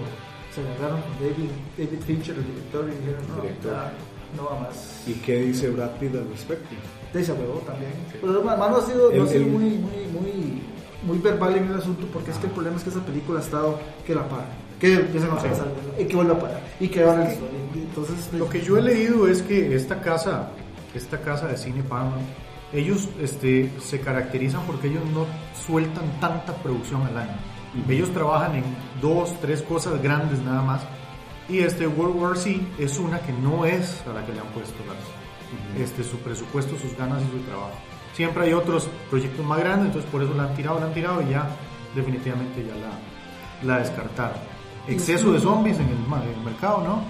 se agarraron con David, David Fincher, el director, y dijeron, no, Director. ya, no va más. ¿Y qué dice Brad Pitt al respecto? Te se huevó también. Pero además no ha sido, no ha sido el- muy, muy, muy, muy verbal en el asunto porque es que el problema es que esa película ha estado que la para, que empiezan a y que vuelve a parar, y que van a Entonces, Lo que yo he leído es que esta casa, esta casa de cine Paramount, ellos este, se caracterizan porque ellos no sueltan tanta producción al año. Ellos trabajan en dos, tres cosas grandes nada más. Y este World War Z es una que no es a la que le han puesto las, este, su presupuesto, sus ganas y su trabajo. Siempre hay otros proyectos más grandes, entonces por eso la han tirado, la han tirado y ya definitivamente ya la, la descartaron. Exceso de zombies en el, en el mercado, ¿no?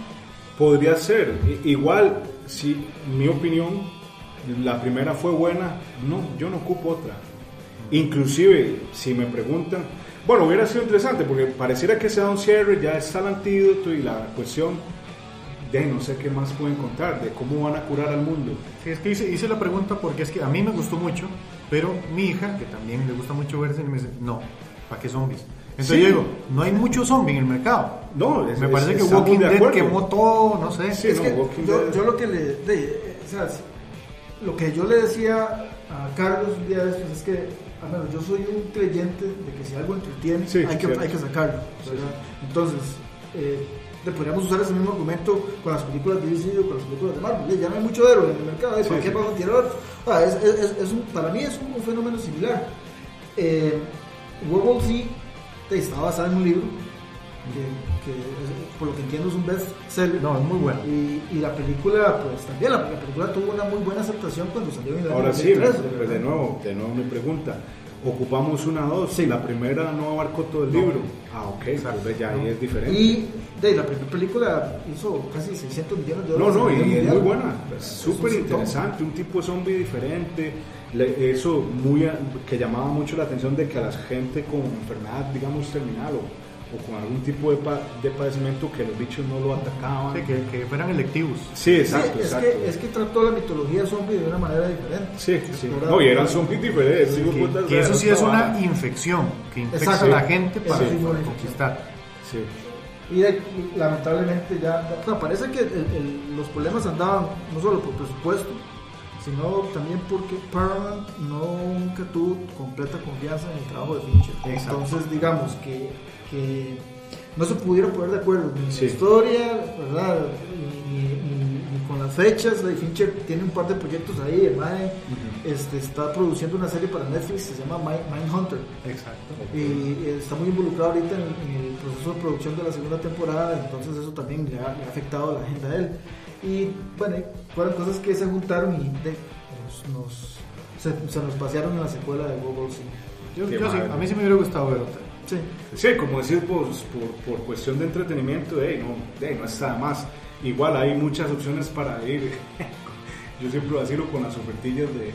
Podría ser. Igual, si mi opinión, la primera fue buena, no, yo no ocupo otra. Inclusive, si me preguntan, bueno, hubiera sido interesante porque pareciera que se da un cierre, ya está el antídoto y la cuestión de no sé qué más pueden contar, de cómo van a curar al mundo. Sí, es que hice, hice la pregunta porque es que a mí me gustó mucho, pero mi hija, que también le gusta mucho ver cine, me dice, no, ¿para qué zombies? Entonces Sí. yo digo, no hay mucho zombie en el mercado. No, es- me es- parece que Walking de Dead quemó todo, no sé. Sí, es no, que Walking yo, lo que le de, o sea, lo que yo le decía a Carlos un día de estos es que al menos yo soy un creyente de que si algo entretiene Sí, hay, que, hay que sacarlo entonces eh, le podríamos usar ese mismo argumento con las películas de DC o con las películas de Marvel ya no hay mucho héroe en el mercado ¿eh? ¿para Sí, qué sí. vamos a tirar otro? Ah, es, es- un- para mí es un, un fenómeno similar eh, World War Z está basada en un libro que, que es- por lo que entiendo es un best seller No, es muy bueno. y, y la película, pues también, la, la película tuvo una muy buena aceptación cuando salió en el año Ahora sí, 2013, pues de nuevo, de nuevo mi pregunta. Ocupamos una dos. Sí. La primera no abarcó todo el No. libro. Ah, ok, entonces ya ahí No. es diferente. Y de, la primera película hizo casi 600 millones de No, dólares. no, a y es muy buena, súper interesante, un tipo de zombie diferente, eso muy que llamaba mucho la atención de que a la gente con enfermedad, digamos, terminal o, o con algún tipo de, pa- de padecimiento que los bichos no lo atacaban. Sí, que, que fueran electivos. Sí, Sí, exacto, es, exacto. Que, es que trató la mitología zombie de una manera diferente. Sí, sí. ¿verdad? No, y eran zombies diferentes. Que, de putas, que eso sí es una infección que infecta Exacto. a la gente para, sí para conquistar. Sí. Y de- lamentablemente ya, no, parece que el- el- los problemas andaban no solo por presupuesto, sino también porque Paramount nunca tuvo completa confianza en el trabajo de Fincher. Exacto. Entonces, digamos que, que no se pudieron poner de acuerdo ni en Sí. la historia, ¿verdad? Ni, ni- ni- ni con las fechas. La de Fincher tiene un par de proyectos ahí. El mae, este, está produciendo una serie para Netflix que se llama Mind- Mindhunter. Exacto. Y está muy involucrado ahorita en, en el proceso de producción de la segunda temporada, entonces eso también le ha, le ha afectado a la agenda de él. Y bueno, fueron cosas que se juntaron y de- nos, nos- se, se nos pasearon en la secuela de Google. Sí. Yo, sí, a mí sí me hubiera gustado ver otra. Sí. Sí, como decir, pues, por, por cuestión de entretenimiento, eh, no, eh, no está de más. Igual hay muchas opciones para ir. Yo siempre vacilo con las ofertillas de,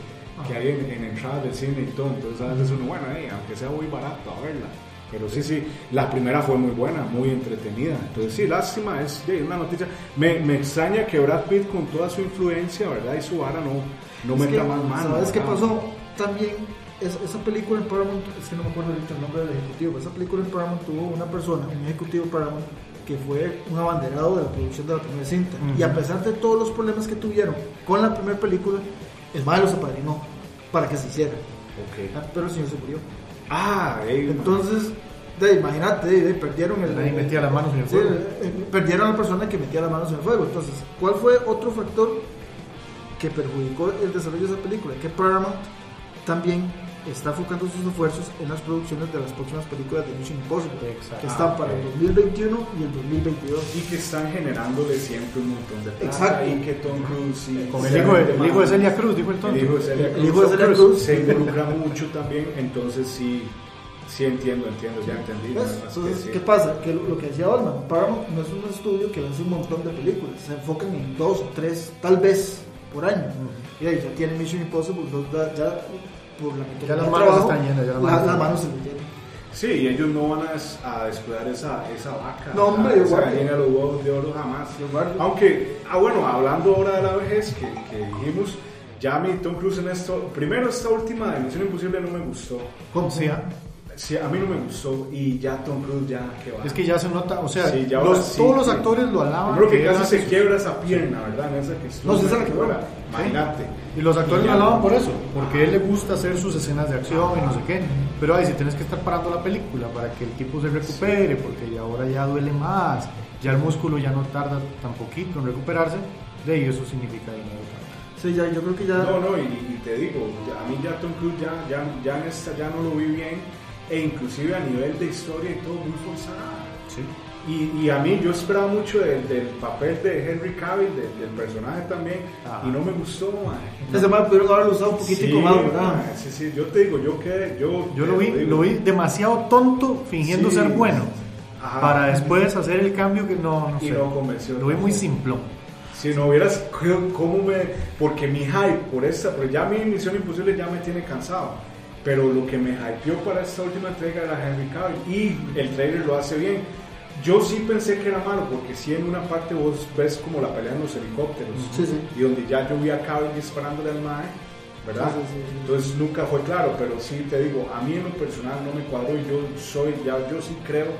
que hay en, en entradas del cine y todo. Entonces, a veces uno, bueno, eh, aunque sea muy barato, a verla. Pero sí, sí, la primera fue muy buena, muy entretenida. Entonces, sí, lástima, es eh, una noticia. Me, me extraña que Brad Pitt, con toda su influencia, ¿verdad? Y su vara, no, no Es meta que, más mano. ¿Sabes qué pasó? También es- esa película en Paramount, es que no me acuerdo ahorita el nombre del ejecutivo, esa película en Paramount tuvo una persona, un ejecutivo Paramount, que fue un abanderado de la producción de la primera cinta. Ujú. Y a pesar de todos los problemas que tuvieron con la primera película, el malo se apadrinó para que se hiciera. Ok. Ah, Pero el señor se murió. Ah, Entonces, de, imagínate, de, perdieron el. Nadie metía las manos en el sí, fuego. eh, perdieron a la persona que metía las manos en el fuego. Entonces, ¿cuál fue otro factor que perjudicó el desarrollo de esa película? Que Paramount también está enfocando sus esfuerzos en las producciones de las próximas películas de Mission Impossible, Exacto. que están Ah, para el 2021 y el 2022. y que están generándole siempre un montón de plata Exacto. y que Tom Cruise y Con el hijo, de, el hijo de Celia Cruz, dijo el tonto. el hijo de Celia El Cruz, hijo de Celia Cruz. se involucra mucho también entonces sí sí entiendo entiendo ya entendí Entonces, sí. ¿qué pasa? Que lo, lo que decía Olman, Paramount no es un estudio que hace un montón de películas, se enfocan en dos o tres, tal vez por año. Y ahí ya tiene Mission Impossible, ya por la metodología las de manos trabajo, están llenas, ya las la- manos las se les llenan. sí y ellos no van a, a descuidar esa, esa vaca No, hombre, esa igual. gallina los huevos de oro jamás aunque ah bueno hablando ahora de la vejez que, que dijimos ya mi Tom Cruise en esto primero esta última de Misión Imposible no me gustó ¿Cómo? Sí, ah. sí a mí no me gustó y ya Tom Cruise ya que va Es que ya se nota, o sea, Sí, ya ahora los- sí, todos los sí. actores lo alaban. Yo creo que casi se quiebra esa pierna, ¿verdad? En esa que estuvo No, se la. Imagínate. Y los actores lo alaban por eso, porque a él le gusta hacer sus escenas de acción y no sé qué. Pero ahí si tienes que estar parando la película para que el tipo se recupere, porque ya ahora ya duele más, ya el músculo ya no tarda tan poquito en recuperarse, de ahí eso significa dinero. Sí, ya, yo creo que ya. No, no, y, y te digo, ya- a mí ya Tom Cruise ya, ya, ya en esta ya no lo vi bien, e inclusive a nivel de historia y todo muy forzada. Sí. Y, y a mí yo esperaba mucho del, del papel de Henry Cavill, de- del personaje también, Ajá. y no me gustó, man. Ese man pudieron haberlo usado un poquitico Sí, más, ¿verdad? man, sí, sí, yo te digo, yo quedé, yo... Yo lo vi, lo vi demasiado tonto fingiendo Sí. ser bueno, Ajá. para después hacer el cambio que no, no Y sé. no convenció Lo vi muy simplón. Si no hubieras, ¿cómo me...? Porque mi hype por esta, porque ya mi Misión Imposible ya me tiene cansado. Pero lo que me hypeó para esta última entrega era Henry Cavill. Y el trailer lo hace bien. Yo sí pensé que era malo, porque sí en una parte vos ves como la pelea en los helicópteros. Sí, sí. Y donde ya yo vi a Cavill disparándole al mae, ¿verdad? Sí. Entonces nunca fue claro, pero sí te digo, a mí en lo personal no me cuadró y yo soy, ya, yo sí creo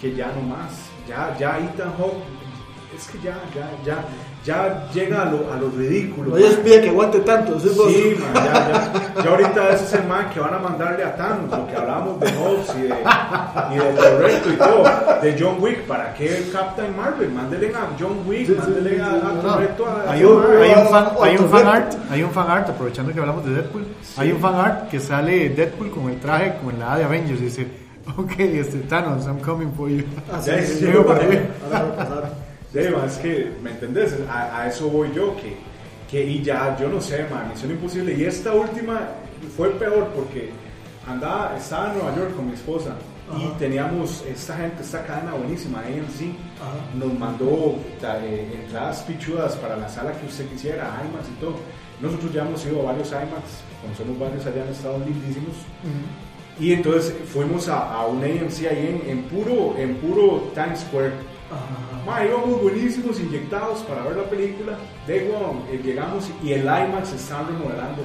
que ya no más. Ya, ya Ethan Hawke, es que ya, ya, ya, ya llega a lo, a lo ridículo. Que aguante tanto. eso es vos. Sí, man, ya, ya, ya ahorita ese es el man que van a mandarle a Thanos, lo que hablábamos de Hobbs y de, y de y todo, de John Wick, ¿para qué Captain Marvel? Mándele a John Wick, Sí, sí, mándele sí, a, sí, a no. A, Hay un, hay un fan, hay un fan art, hay un fan art, aprovechando que hablamos de Deadpool, hay un fan art que sale Deadpool con el traje como en la A de Avengers y dice, ok, este Thanos, I'm coming for you. Así Ya, es, sí, es que, ¿me entendés? A, a eso voy yo, que, que y ya, yo no sé, man, Misión Imposible. Y esta última fue peor porque andaba, estaba en Nueva York con mi esposa y teníamos esta gente, esta cadena buenísima, AMC, Ajá. nos mandó eh, entradas pichudas para la sala que usted quisiera, IMAX y todo. Nosotros ya hemos ido a varios IMAX, conocemos varios allá en Estados lindísimos. Y entonces fuimos a, a un AMC ahí en, en puro, en puro Times Square. Ajá. Ma, íbamos buenísimos, inyectados para ver la película. De igual, eh, llegamos y el IMAX estaban remodelando.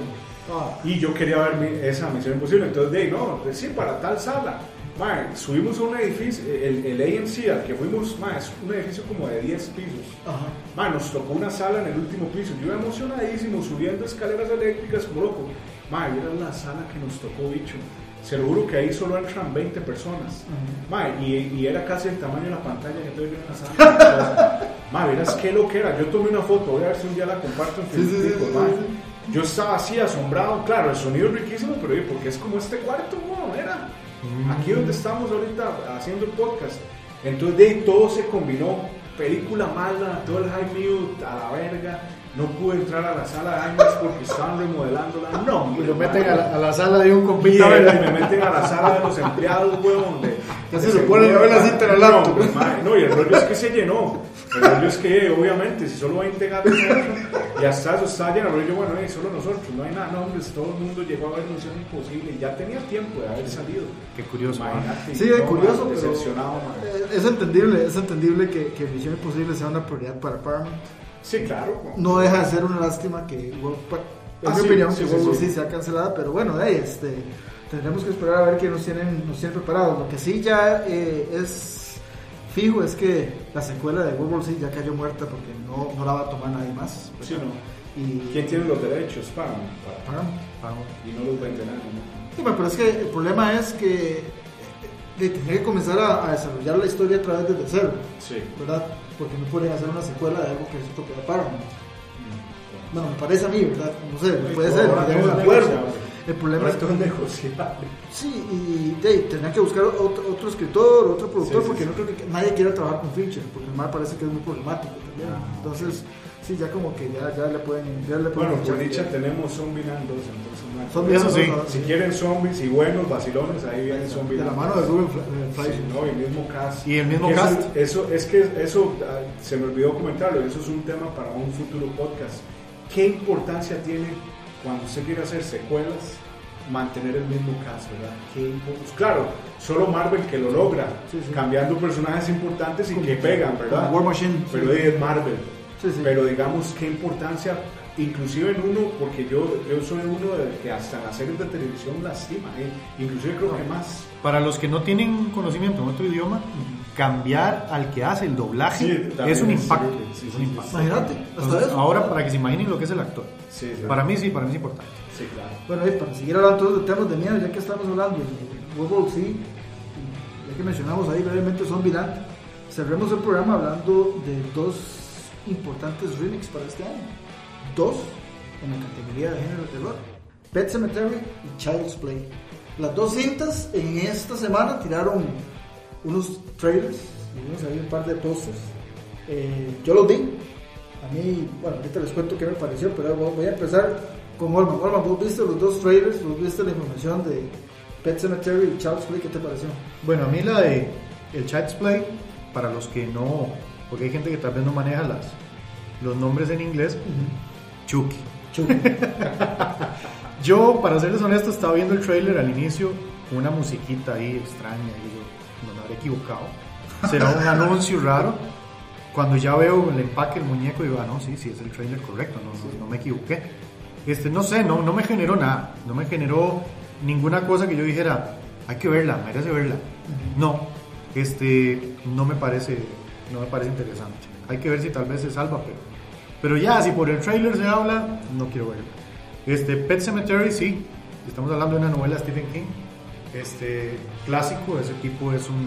Ah. Y yo quería ver mi- esa misión imposible. Entonces, de no, sí, para tal sala. Mae, subimos a un edificio, el, el AMC al que fuimos, mae, es un edificio como de 10 pisos. Ajá. Nos tocó una sala en el último piso. Yo emocionadísimo, subiendo escaleras eléctricas como loco. Mae, era la sala que nos tocó, bicho. Se lo juro que ahí solo entran 20 personas. Mae, y, y era casi el tamaño de la pantalla que estoy viendo en la sala. Mae, verás qué lo que era. Yo tomé una foto, voy a ver si un día la comparto en Sí, sí, Facebook. sí, mae. sí, sí. Yo estaba así asombrado, claro, el sonido es riquísimo, pero oye, porque es como este cuarto, no, era aquí donde estamos ahorita haciendo el podcast. Entonces de ahí todo se combinó, película mala, todo el high mute a la verga, no pude entrar a la sala de IMAX porque estaban remodelándola, no, Y lo meten a la, a la sala de un y compita. me ¿verdad? meten a la sala de los empleados, huevón. de- Ya se a ver la cinta en el No, pues, madre, No, y el rollo es que se llenó. El rollo es que, obviamente, si solo 20 gatos y hasta eso está lleno, pero yo, bueno, eh, solo nosotros, no hay nada, no, hombre, todo el mundo llegó a ver Misión Imposible y ya tenía tiempo de haber salido. Qué curioso. Imagínate, Sí, es no, curioso, man, pero decepcionado, man. es entendible, es entendible que, que Misión Imposible sea una prioridad para Paramount. Sí, claro. No deja de ser una lástima que, World- pa- en mi sí, opinión, sí, que sí, War sí. Sea cancelada, pero bueno, de ahí, este, tendremos que esperar a ver qué nos tienen, nos tienen preparados. Lo que sí ya eh, es fijo es que la secuela de World War Z ya cayó muerta porque no, no la va a tomar nadie más. Sí, no. Y, ¿Quién tiene los derechos? Paramount. Vamos. y no los vende nadie, ¿no? Sí, bueno, pero es que el problema es que eh, de tener que comenzar a, a desarrollar la historia a través desde cero, Sí. ¿verdad? Porque no pueden hacer una secuela de algo que es propiedad Paramount. Mm. Bueno, me parece a mí, ¿verdad? No sé, Sí, puede ser, acuerdo. El problema es todo es negociable. Sí, y de tendrán que buscar otro, otro escritor, otro productor, Sí, sí, porque sí. no creo que nadie quiera trabajar con Fincher, porque mal parece que es muy problemático también. Ah, Entonces, sí, ya como que ya, ya le pueden. Ya le pueden Bueno, por dicha tenemos Zombieland 2, entonces no hay Zombie Eso sí. Si quieren zombies y buenos vacilones, ahí viene Zombie. De la mano de Ruben Fla- eh. Sí, no, y el mismo cast. Y el mismo Que cast. Eso, eso- es que eso ah, se me olvidó comentarlo, eso es un tema para un futuro podcast. ¿Qué importancia tiene cuando usted quiere hacer secuelas mantener el mismo cast, verdad? ¿Qué impor- claro, solo Marvel que lo logra, Sí, sí. cambiando personajes importantes y que pegan, ¿verdad? War Machine. Pero es Marvel. Sí, sí. Pero digamos, qué importancia, inclusive en uno, porque yo, yo soy uno de que hasta en las series de televisión lastima, ¿eh? inclusive creo que más. Para los que no tienen conocimiento en otro idioma, cambiar al que hace el doblaje Sí, es un impacto. terrible, sí, es sí, un sí. impacto. Imagínate, hasta Entonces, eso. ahora para que se imaginen lo que es el actor. Sí, sí. Para mí sí, para mí es importante. Sí, claro. Bueno, y para seguir hablando todos de temas de miedo, ya que estamos hablando de World y ya que mencionamos ahí brevemente Zombieland, cerremos el programa hablando de dos importantes remakes para este año. Dos en la categoría de género de terror. Pet Cemetery y Child's Play. Las dos cintas en esta semana tiraron unos trailers, vimos ahí un par de pósters. Eh, yo los vi. A mí, bueno, ahorita les cuento qué me pareció, pero voy a empezar con Olman. Olman, vos viste los dos trailers, vos viste la información de Pet Cemetery y Child's Play, ¿qué te pareció? Bueno, a mí la de el Child's Play, para los que no, porque hay gente que tal vez no maneja las, los nombres en inglés, Chucky. Chucky. Yo, para serles honesto, estaba viendo el trailer al inicio con una musiquita ahí extraña y yo no me habré equivocado. Será un anuncio raro. Cuando ya veo el empaque del muñeco, digo, ah, no, sí, sí, es el trailer correcto, no, no, no me equivoqué. Este, no sé, no, no me generó nada, no me generó ninguna cosa que yo dijera, hay que verla, merece verla. No, este, no me parece, no me parece interesante. Hay que ver si tal vez se salva, pero, pero ya, si por el trailer se habla, no quiero verla. Este, Pet Cemetery, sí, estamos hablando de una novela de Stephen King, este, clásico, ese tipo es un,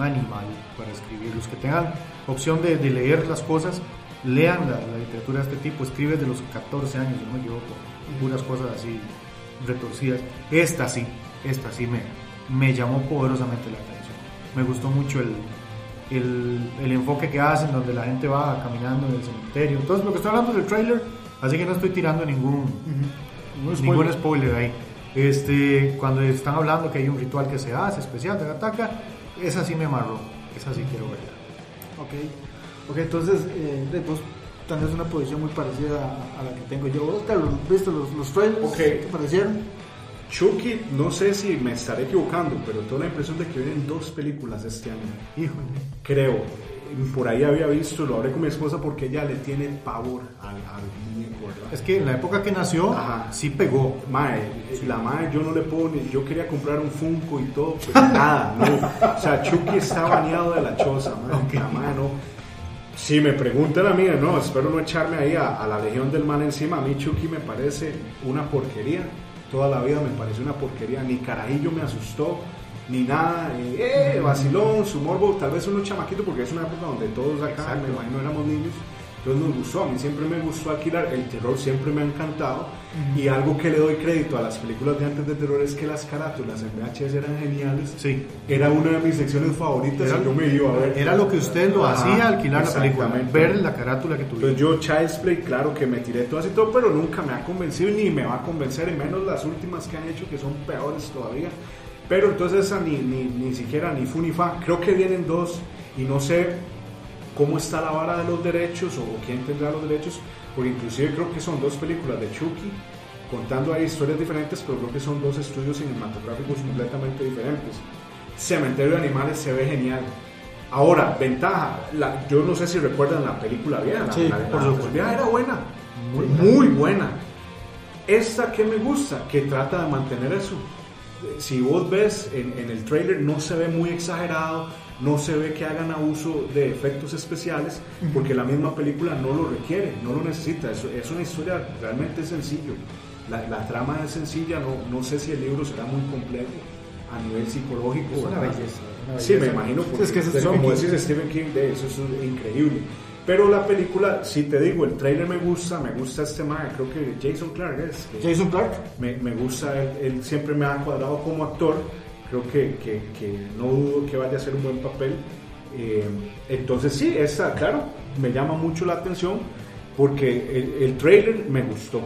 animal para escribir. Los que tengan opción de, de leer las cosas, lean la, literatura de este tipo, escribe desde los 14 años, si no me equivoco, puras cosas así retorcidas. Esta sí, esta sí me, me llamó poderosamente la atención. Me gustó mucho el, el, el enfoque que hacen, donde la gente va caminando en el cementerio. Entonces, lo que estoy hablando es del trailer, así que no estoy tirando ningún, ningún spoiler ahí. Este, cuando están hablando que hay un ritual que se hace especial de ataca, esa sí me amarró, esa sí quiero verla. Ok, ok, entonces eh, de- vos tenés una posición muy parecida a, a la que tengo yo. ¿Vos, Carlos, viste los, los trailers? Ok. ¿Qué te parecieron? Chucky, no sé si me estaré equivocando, pero tengo la impresión de que vienen dos películas este año. Híjole. Creo. por ahí había visto, lo hablé con mi esposa porque ella le tiene pavor al, al muñeco, ¿verdad? Es que en la época que nació, Ajá. sí pegó. Mae, la mae yo no le puedo ni, yo quería comprar un Funko y todo, pero nada, no. O sea, Chucky está bañado de la choza, mae, la mae no. Si me preguntan a mí, no, espero no echarme ahí a, a la Legión del Mal encima, a mí Chucky me parece una porquería, toda la vida me parece una porquería, ni carajillo me asustó, ni nada, eh, eh, vacilón, su morbo, tal vez uno chamaquito, porque es una época donde todos acá, Exacto. me imagino, éramos niños, entonces nos gustó, a mí siempre me gustó alquilar, el terror siempre me ha encantado y algo que le doy crédito a las películas de antes de terror es que las carátulas en VHS eran geniales. Sí. Era una de mis secciones favoritas Era, y yo me iba a ver. era lo que usted lo Ajá, hacía alquilar la película, ver la carátula que tuviera. Entonces yo Child's Play, claro que me tiré todas y todo, pero nunca me ha convencido ni me va a convencer, y menos las últimas que han hecho que son peores todavía. Pero entonces esa ni, ni, ni siquiera ni fu ni fa. Creo que vienen dos y no sé cómo está la vara de los derechos o quién tendrá los derechos, porque inclusive creo que son dos películas de Chucky contando ahí historias diferentes, pero creo que son dos estudios cinematográficos completamente diferentes. Cementerio de Animales se ve genial. Ahora, ventaja, la- yo no sé si recuerdan la película vieja, la, Sí, la- por la- era buena, muy, buena. Esta que me gusta, que trata de mantener eso. Si vos ves en, en el trailer, no se ve muy exagerado, no se ve que hagan abuso de efectos especiales, porque la misma película no lo requiere, no lo necesita. Es, es una historia realmente sencillo. La, la trama es sencilla, no, no sé si el libro será muy complejo a nivel psicológico. Es una ¿verdad? belleza, una Sí, me imagino, porque es que es pero Stephen como Stephen King, de eso es increíble. Pero la película, si te digo, el trailer me gusta, me gusta este man, creo que Jason Clark es. Jason Clark. me, me gusta, él, él siempre me ha cuadrado como actor, creo que, que, que no dudo que vaya a hacer un buen papel. Eh, entonces sí, esta, claro, me llama mucho la atención porque el, el trailer me gustó,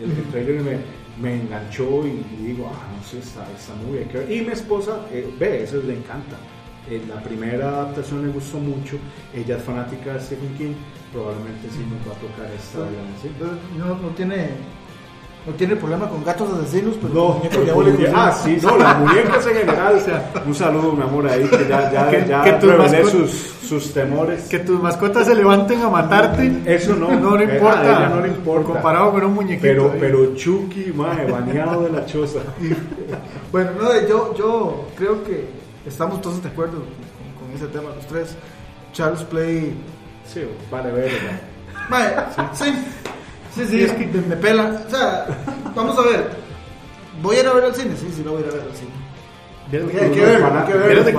el, el trailer me, me enganchó y, y digo, ah, no sé, está, está muy bien. Y mi esposa eh, ve, eso le encanta. Eh, la primera adaptación le gustó mucho, ella es fanática de Stephen King, probablemente sí nos va a tocar esta. ¿sí? No, no tiene no tiene problema con gatos asesinos, pero No, muñecos pero diabólicos, ah, sí, no, las muñecas en general, o sea, un saludo, mi amor, ahí, que ya, ya, Que- ya que tus sus, sus temores. Que tus mascotas se levanten a matarte. Eso no, no le eh, importa. a ella no le importa. Comparado con un muñequito. Pero, ahí. pero Chucky, mae, bañado de la choza. Bueno, no, yo, yo creo que estamos todos de acuerdo con, con ese tema, los tres. Charles Play. Sí, vale, verga. Sí, sí, sí, es que me, pela. O sea, vamos a ver. ¿Voy a ir a ver al cine? Sí, sí, lo voy a ir a ver al cine.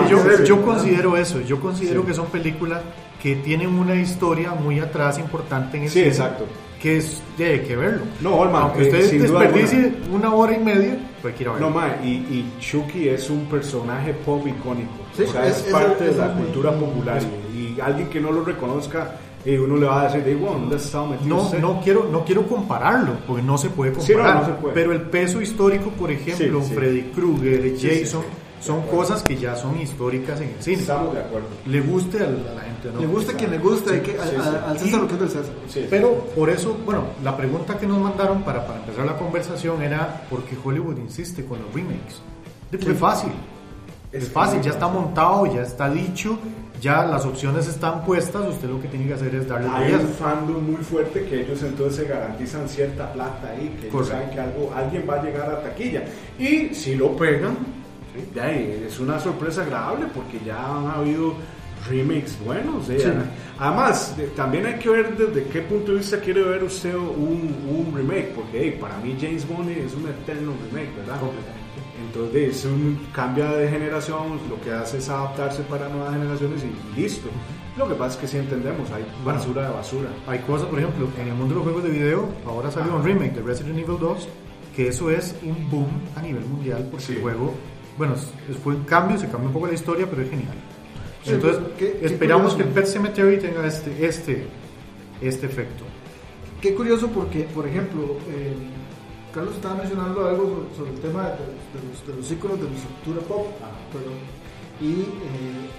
Yo, Sí, sí. yo considero eso, yo considero Sí. que son películas que tienen una historia muy atrás importante en el Sí, cine, exacto. Que es, ya hay que verlo. No, Olman, Aunque eh, usted desperdicie una hora y media, pues quiera verlo. No, mae, y, y Chucky es un personaje pop icónico. Sí, o sea, es- parte es de la cultura popular. Y, y alguien que no lo reconozca, y uno le va a decir, digo, ¿dónde está metido No, usted?" no quiero, no quiero compararlo, porque no se puede Sí, no, comparar. no se puede. Pero el peso histórico, por ejemplo, Sí, sí. Freddy Krueger, Sí, Jason, sí. son cosas que ya son históricas en el cine. Estamos de acuerdo. Le guste a la, gente, ¿no? Le gusta a quien le gusta, hay que, a- sí, a- sí. al César lo que es del César. Sí, sí. Pero por eso, bueno, la pregunta que nos mandaron para, para empezar la conversación era ¿por qué Hollywood insiste con los remakes? Es fácil. Es, fácil, ya está montado, ya está dicho, ya las opciones están puestas, usted lo que tiene que hacer es darle Hay un fandom muy fuerte que ellos entonces se garantizan cierta plata ahí, que ellos saben que algo, alguien va a llegar a taquilla. Y si lo pegan, ya es una sorpresa agradable porque ya han habido remakes buenos. ¿eh? Además, de- también hay que ver desde qué punto de vista quiere ver usted un, un remake, porque hey, para mí James Bond es un eterno remake, ¿verdad? Entonces es un cambia de generación, lo que hace es adaptarse para nuevas generaciones y listo. Lo que pasa es que sí entendemos, hay basura de basura. Hay cosas, por ejemplo, en el mundo de los juegos de video, ahora salió un remake de Resident Evil 2, que eso es un boom a nivel mundial, porque Sí. el juego, bueno, fue un cambio, se cambió un poco la historia, pero es genial. Sí, Entonces, pero qué- qué esperamos curioso. que el Pet Cemetery tenga este, este, este efecto. Qué curioso porque, por ejemplo, eh, Carlos estaba mencionando algo sobre, el tema de, de los, de los íconos de nuestra cultura pop, perdón, y eh,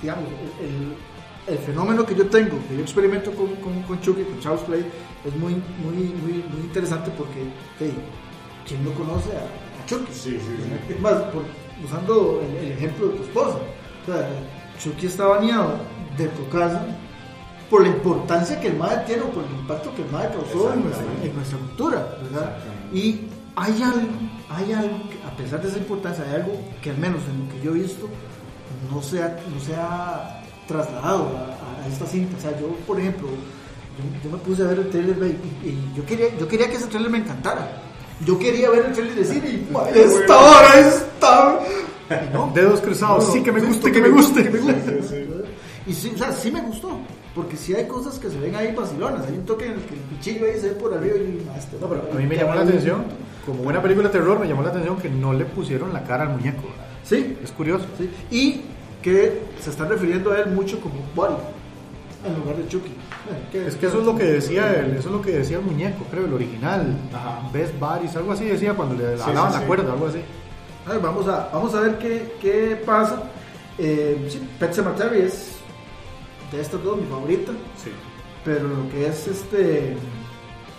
digamos, el, el fenómeno que yo tengo, que yo experimento con, con, con Chucky, con Charles Play, es muy, muy, muy, muy interesante porque, hey, ¿quién no conoce a, a Chucky? Sí, sí, Es más, por- usando el, el ejemplo de tu esposa, o sea, Chucky está bañado de tu casa por la importancia que el MAE tiene o por el impacto que el MAE causó en nuestra, en nuestra cultura, ¿verdad? Y hay algo, hay algo, que, a pesar de esa importancia, hay algo que al menos en lo que yo he visto no se ha, no se ha trasladado a, a esta cinta. O sea, yo, por ejemplo, yo, yo me puse a ver el trailer y, y yo, quería, yo quería que ese trailer me encantara. Yo quería ver el trailer de cine y "Ma, esta hora está... Y no, Dedos cruzados, no, sí que me guste, que me guste. que me guste. Y sí, o sea, sí me gustó. Porque sí hay cosas que se ven ahí vacilonas. Hay un toque en el que el cuchillo ahí se ve por arriba y más. No, pero a mí me llamó la atención, como buena película de terror, me llamó la atención que no le pusieron la cara al muñeco. Sí, Es curioso. sí. Y que se están refiriendo a él mucho como Buddy en lugar de Chucky. Es que eso es lo que decía el, eso es lo que decía el muñeco, creo, el original. Ajá. Best Buddies, algo así decía cuando le hablaban sí, la cuerda, algo así. A ver, vamos a, vamos a ver qué, qué pasa. Eh, Pet Sematary es de estas dos mi favorita. Sí. Pero lo que es este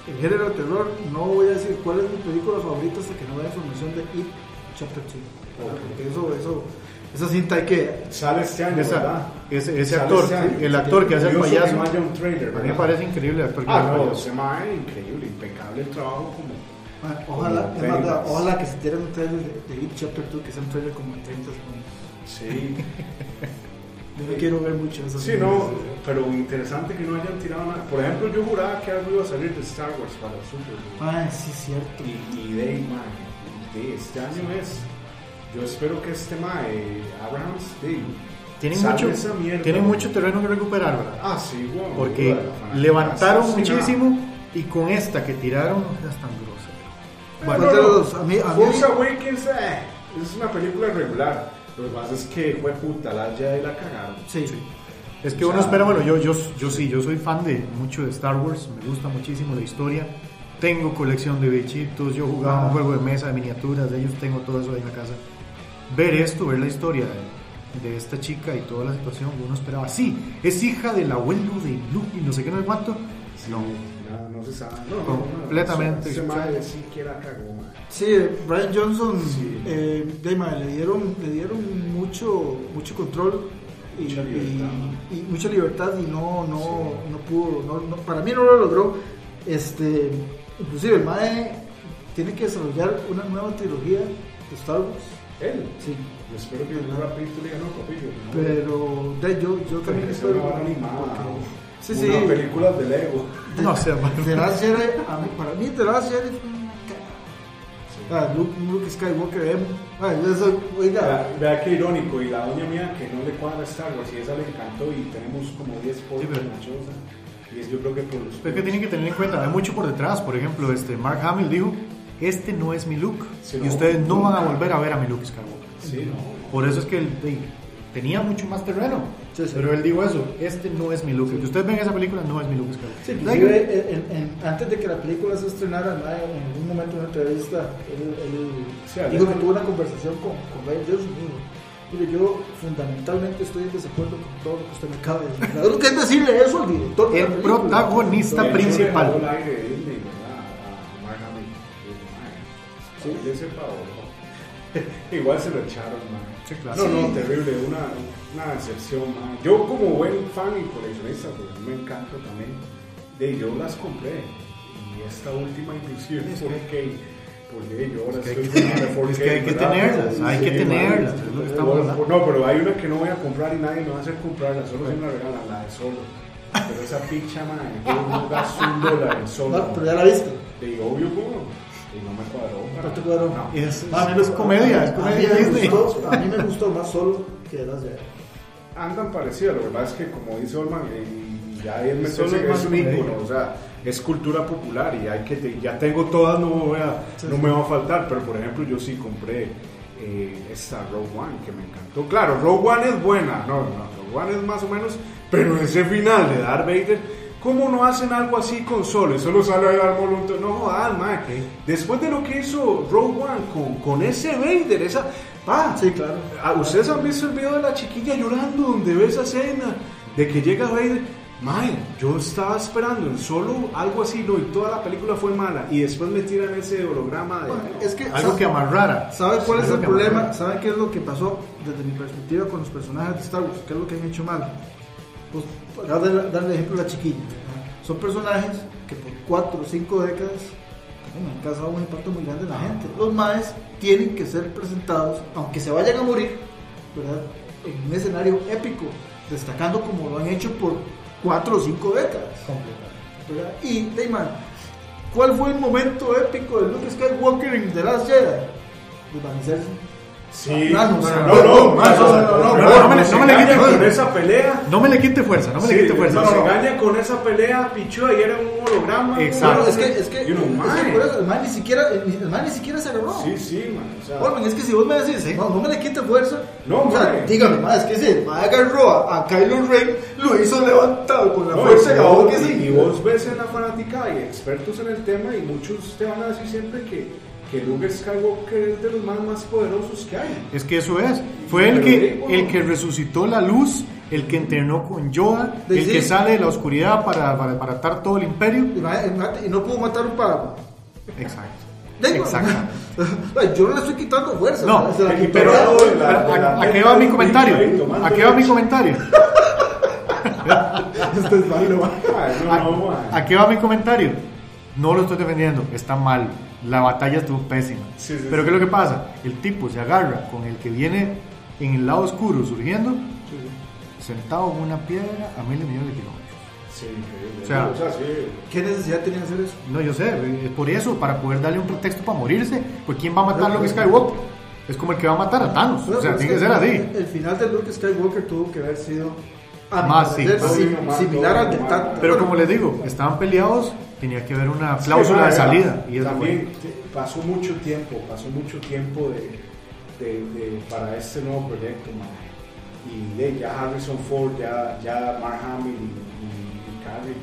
el género de terror, no voy a decir cuál es mi película favorita hasta que no vea información de It Chapter 2. Porque eso, eso, esa cinta hay que. Sale este año, Esa- ¿verdad? ese actor, este año. el actor que hace el payaso, un trailer, a mí me parece increíble el actor que Ah, no, se increíble, impecable el trabajo como... Ah, Ojalá, ojalá que se tire un trailer de, de It Chapter 2, que sea un trailer como de 30 segundos. Sí, Yo no quiero ver mucho eso. sí, no, pero interesante que no hayan tirado nada. Por ejemplo, yo juraba que algo iba a salir de Star Wars para el Super Bowl. Ah, sí, cierto. Y, y de mae, de este año es. Yo espero que este mae, Abrahams, de, Tienen mucho, mierda, tienen mucho terreno que recuperar, ¿verdad? Ah, sí, weón. Porque levantaron muchísimo y con esta que tiraron no es tan. ¿Cuál Bueno, no, los dos? A mí, a mí, Force Awakens eh, es una película regular. Lo que pasa es que fue puta, la ya la cagaron. sí. Es que O uno sea, espera, bueno, yo, yo, yo sí, yo soy fan de mucho de Star Wars, me gusta muchísimo la historia. Tengo colección de bichitos, yo jugaba Ah. un juego de mesa de miniaturas, de ellos tengo todo eso ahí en la casa. Ver esto, ver la historia de, de esta chica y toda la situación, uno esperaba, sí, es hija del abuelo de Luke y no sé qué, no sé cuánto. No, Nada, no se sabe. No, no, no, Completamente. Ese mae sí que la cagó. Sí, Brian Johnson Sí. eh, le dieron le dieron mucho mucho control y Mucha libertad. y- y mucha libertad y no no no pudo no, no- para mí no lo logró este inclusive el Mae tiene que desarrollar una nueva trilogía de Star Wars Él. sí Yo espero que el rapidito le diga, no, papillo. No, pero de, yo yo también espero una vara animada. porque- sí una sí película de Lego. no. The Last Jedi, para mí The Last Jedi fue una cagada. Ah, Luke, Luke Skywalker, eh, ay, eso, oiga, Vea, vea qué irónico, y la doña mía que no le cuadra Star Wars y esa le encantó y tenemos como 10 por Sí, pero-. Y es yo creo que por los... Es que tienen que tener en cuenta, hay mucho por detrás. Por ejemplo, este Mark Hamill dijo, este no es mi look. Sí, y no, ustedes no van a volver a ver a mi Luke Skywalker. Sí, no. Por eso es que él de- tenía mucho más terreno. Sí, sí. Pero él dijo eso, este no es mi look. El que ustedes ven esa película no es mi Luke Skywalker. Sí, inclusive en- en- antes de que la película se estrenara, en algún momento en una entrevista, él, él Sí, dijo que tuvo una conversación con, con Ryan Johnson. y dijo, Mire, yo fundamentalmente estoy en desacuerdo con todo lo que usted me acaba de decir. Claro que es decirle eso al director. de El película. protagonista principal. Igual se lo echaron, man. Sí, claro. No, no, Sí. terrible, una, una decepción, man. Yo como buen fan y coleccionista, a mí me encanta también. De yo las compré. Y esta última inclusive Es por que- qué porque yo ahora estoy con que- la de 4K, es que hay que tenerlas, hay que tenerlas. No, pero hay una que no voy a comprar y nadie me va a hacer comprarla, solo se me la regalan, la de solo. Pero esa picha, man, yo no gasto un dólar en solo. No, pero ya la viste. Y obvio, ¿cómo? Y no me cuadró. No te cuadró. No. Es, A mí es me- comedia, es a mí comedia me Disney. gustó- A mí me gustó más solo que Last Jedi. andan parecidas, lo que pasa es que como dice Olman, y ya él me Solo es es más un ícono, o sea, es cultura popular y hay que, te- ya tengo todas, no, me voy a, Sí, no sí. me va a faltar, pero por ejemplo yo sí compré eh, esta Rogue One que me encantó. Claro, Rogue One es buena, no, no, Rogue One es más o menos, pero ese final de Darth Vader, ¿cómo no hacen algo así con Solo? Y solo sale a dar voluntad, no jodas, man. Después de lo que hizo Rogue One con, con ese Vader, esa... Pa, Sí, claro. Ah, ¿Ustedes han visto el video de la chiquilla llorando donde ve esa escena de que llega Vader? Mae, yo estaba esperando en solo algo así, no, y toda la película fue mala. Y después me tiran ese holograma de. Bueno, es que, Algo ¿sabe- que amarrara. ¿Sabe cuál es Algo el problema? amarrara. ¿Sabe qué es lo que pasó desde mi perspectiva con los personajes de Star Wars? ¿Qué es lo que han hecho mal? Pues, para darle, darle ejemplo a la chiquilla, son personajes que por cuatro o cinco décadas bueno, han causado un impacto muy grande en la gente. Los maes tienen que ser presentados, aunque se vayan a morir, ¿verdad? en un escenario épico, destacando como lo han hecho por cuatro o cinco décadas. ¿verdad? Y, Dayman, ¿cuál fue el momento épico de Luke Skywalker en The Last Jedi? Desvanecerse. Sí, Ah, no, no, no, no, me esa pelea. No me le quite fuerza, no me le quite fuerza. No, engaña con esa pelea, Pichua, y era un holograma. Exacto. Es que, es que, el man ni siquiera, el, man ni siquiera se agarró. Sí, sí, man. Es que si vos me decís, no, no me le quite fuerza. No, o sea, dígame, más, es que si el man agarró a, Kylo Ren, lo hizo levantado con la no, fuerza y, de que sí. y vos ves en la fanática y expertos en el tema, y muchos te van a decir siempre que, que Luke Skywalker es de los más, más poderosos que hay. Es que eso es. Fue el que, el que resucitó la luz, el que entrenó con Yoda, el sí. que sale de la oscuridad para, para, para atar todo el imperio. Y, no pudo matar un pájaro. Exacto. Exacto. Yo no le estoy quitando fuerza. No, pero- ¿A, qué va mi comentario? ¿A qué va mi comentario? ¿A qué va mi comentario? No lo estoy defendiendo, está mal. La batalla estuvo pésima. Sí, sí, Pero. ¿qué es lo que pasa? El tipo se agarra con el que viene en el lado oscuro surgiendo, sentado en una piedra a miles de millones de kilómetros. Sí, increíble. O sea, o sea, sí. ¿Qué necesidad tenía de hacer eso? No, yo sé, es por eso, para poder darle un pretexto para morirse. Pues ¿quién va a matar a Luke Skywalker? Es como el que va a matar a Thanos. O sea, tiene que ser así. El, final de Luke Skywalker tuvo que haber sido Más, sí, más. sim- Más, similar al de. Pero como les digo, estaban peleados, tenía que haber una cláusula de salida. Y eso también pasó mucho tiempo, pasó mucho tiempo de, de- de- para este nuevo proyecto, man. Y de, ya Harrison Ford, ya, ya Mark Hamill y, y, y Carrie,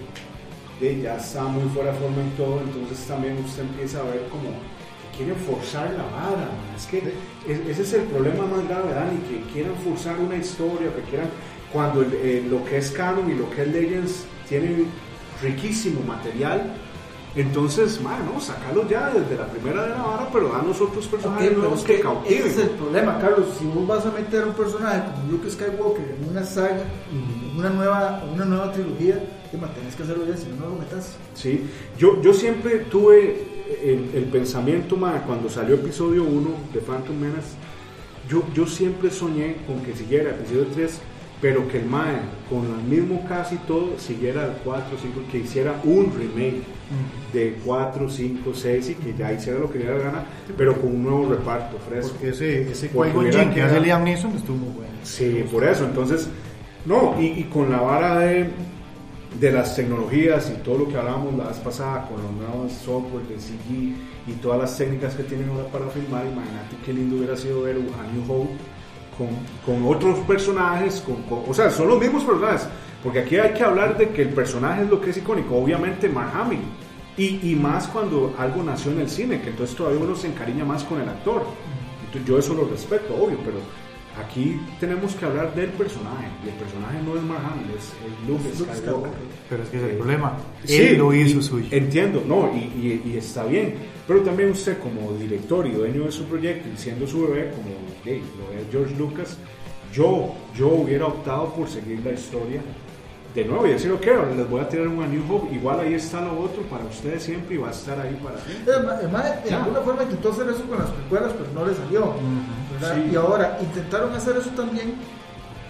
de, ya está muy fuera de forma en todo, entonces también usted empieza a ver como que quieren forzar la vara, es que es- ese es el problema más grave, Dani, que quieran forzar una historia, que quieran, cuando el- eh, lo que es canon y lo que es Legends tiene riquísimo material, entonces, mano, sacarlo ya desde la primera de la vara, pero danos otros personajes pero nuevos que que cautiven. ese es el problema, Carlos. Si vos vas a meter a un personaje como Luke Skywalker en una saga, en una nueva, una nueva trilogía, te mantienes que hacerlo bien, si no, no lo metas. Sí, yo, yo siempre tuve el, el pensamiento, ma, cuando salió episodio 1 de Phantom Menace, yo, yo siempre soñé con que siguiera episodio 3, pero que el MAE, con el mismo casi todo, siguiera el 4, 5, que hiciera un remake de 4, 5, 6 y que ya hiciera lo que le diera la gana, pero con un nuevo reparto fresco. Porque ese, ese Jinn que hace Liam Neeson estuvo muy bueno. Sí, por eso. Entonces, no, y, y con la vara de, de las tecnologías y todo lo que hablábamos la vez pasada, con los nuevos software de CG y todas las técnicas que tienen ahora para filmar, imagínate qué lindo hubiera sido ver a New Hope con, con otros personajes, con, con- o sea, son los mismos personajes, porque aquí hay que hablar de que el personaje es lo que es icónico, obviamente Mark Hamill. Y, y más cuando algo nació en el cine, que entonces todavía uno se encariña más con el actor. Entonces, yo eso lo respeto, obvio, pero aquí tenemos que hablar del personaje. Y el personaje no es Mark Hamill, es, es Luke Luke Skywalker. Pero es que es el Eh, problema. Sí, Él lo hizo suyo. Entiendo, no, y, y- y está bien. Pero también usted como director y dueño de su proyecto y siendo su bebé, como hey, lo es George Lucas, yo, yo hubiera optado por seguir la historia de nuevo y decir, ok, ahora les voy a tirar un A New Hope, igual ahí está lo otro para ustedes siempre y va a estar ahí para siempre. En Ya. alguna forma intentó hacer eso con las precuelas, pero no le salió. ¿verdad? Sí. Y ahora intentaron hacer eso también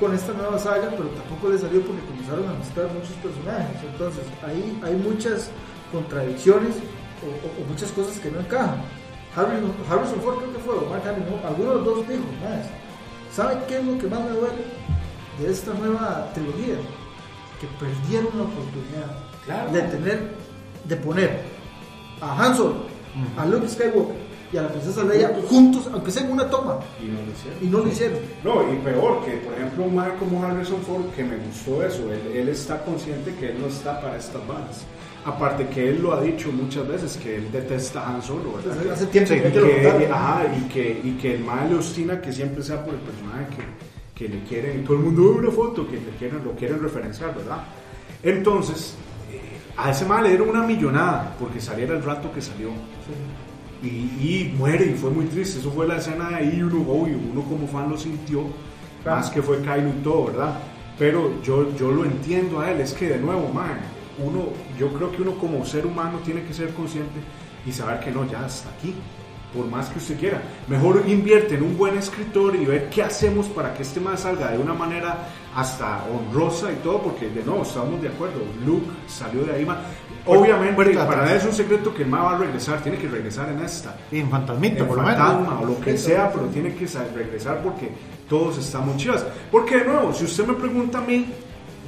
con esta nueva saga, pero tampoco le salió porque comenzaron a mezclar muchos personajes. Entonces, ahí hay muchas contradicciones o, o- o muchas cosas que no encajan. Harrison, Harrison Ford creo que fue, o Mark Hamill, ¿no? alguno de los dos dijo, "Mae, ¿saben qué es lo que más me duele de esta nueva trilogía? Que perdieron la oportunidad Claro. de tener, de poner a Han Solo, a Luke Skywalker y a la princesa Leia juntos, aunque sea en una toma, Y no lo hicieron. y no lo hicieron. No, y peor, que por ejemplo un como Harrison Ford, que me gustó eso, él, él está consciente que él no está para estas bandas. Aparte que él lo ha dicho muchas veces, que él detesta a Han Solo, ¿verdad? Hace- hace tiempo Sí, que y, que, ajá, y, que, y que el man le obstina que siempre sea por el personaje que, que le quieren, y todo el mundo ve una foto, que le quieren, lo quieren referenciar, ¿verdad? Entonces, eh, a ese man le dieron una millonada porque saliera el rato que salió. Y, y muere y fue muy triste. Eso fue la escena de ahí, uno, obvio, uno como fan lo sintió, Claro. más que fue Kylo y todo, ¿verdad? pero yo, yo lo entiendo a él, es que de nuevo, man, uno, yo creo que uno como ser humano tiene que ser consciente y saber que no, ya hasta aquí, por más que usted quiera. Mejor invierte en un buen escritor y ver qué hacemos para que este más salga de una manera hasta honrosa y todo, porque de nuevo estamos de acuerdo, Luke salió de ahí, man. Obviamente, puerta para nada es un secreto que el ma va a regresar, tiene que regresar en esta. En Fantasmita, En por lo menos. fantasma o lo que sea, pero tiene que sa- regresar porque todos estamos chivas. Porque de nuevo, si usted me pregunta a mí,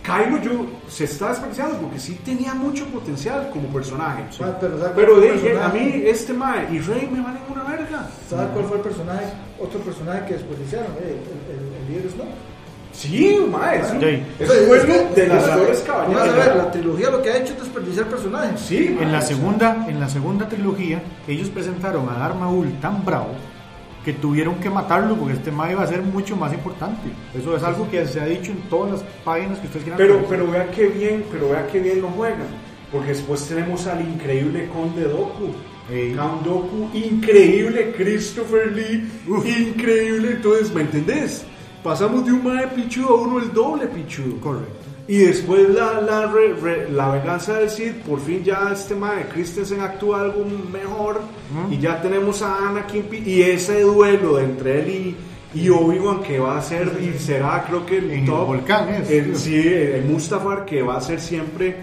Kylo yo se está desperdiciando porque sí tenía mucho potencial como personaje. Ah, pero ¿sabe Pero de, a mí este mae y Rey me valen una verga. ¿Sabes cuál fue el personaje? Otro personaje que desperdiciaron, eh, el, el, el líder Snoke. Sí, mae, Sí. de las vamos a peores ver, vamos a ver, la trilogía lo que ha hecho es desperdiciar personajes. Sí, En la segunda, en la segunda trilogía, ellos presentaron a Darth Maul tan bravo que tuvieron que matarlo porque este ma iba a ser mucho más importante. Eso es algo que se ha dicho en todas las páginas que ustedes quieran. Pero, ver. pero vea qué bien, pero vea qué bien lo juegan. Porque después tenemos al increíble Conde Doku. Ey. Count Doku, increíble Christopher Lee, increíble. Entonces, ¿me entendés? Pasamos de un mae pichudo a uno el doble pichudo. Correcto. Y después la, la, re- re- la venganza del Sith, por fin ya este mae Christensen actúa algo mejor. Y ya tenemos a Anakin y ese duelo entre él y, y Obi-Wan que va a ser y será creo que el En el top. volcán es, El- sí, el Mustafar que va a ser siempre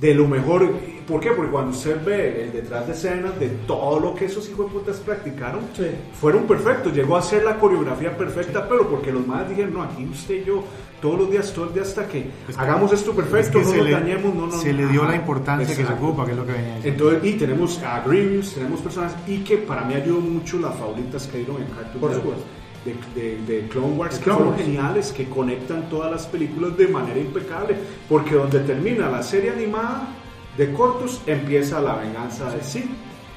de lo mejor. ¿Por qué? Porque cuando usted ve el detrás de escenas de todo lo que esos hijos de putas practicaron, Sí. fueron perfectos. Llegó a ser la coreografía perfecta, pero porque los más dijeron, no, aquí usted y yo, todos los días, todo el día hasta que hagamos esto perfecto, Es que no le, dañemos, no, no. se le dio la importancia que se ocupa, que es lo que venía diciendo. Entonces, y tenemos a Grievous, tenemos personas, y que para mí ayudó mucho las faulitas que dieron en Cartoon Por Network. De, de, de Clone Wars, que Wars. geniales, que conectan todas las películas de manera impecable, porque donde termina la serie animada de cortos, empieza la venganza de Sith.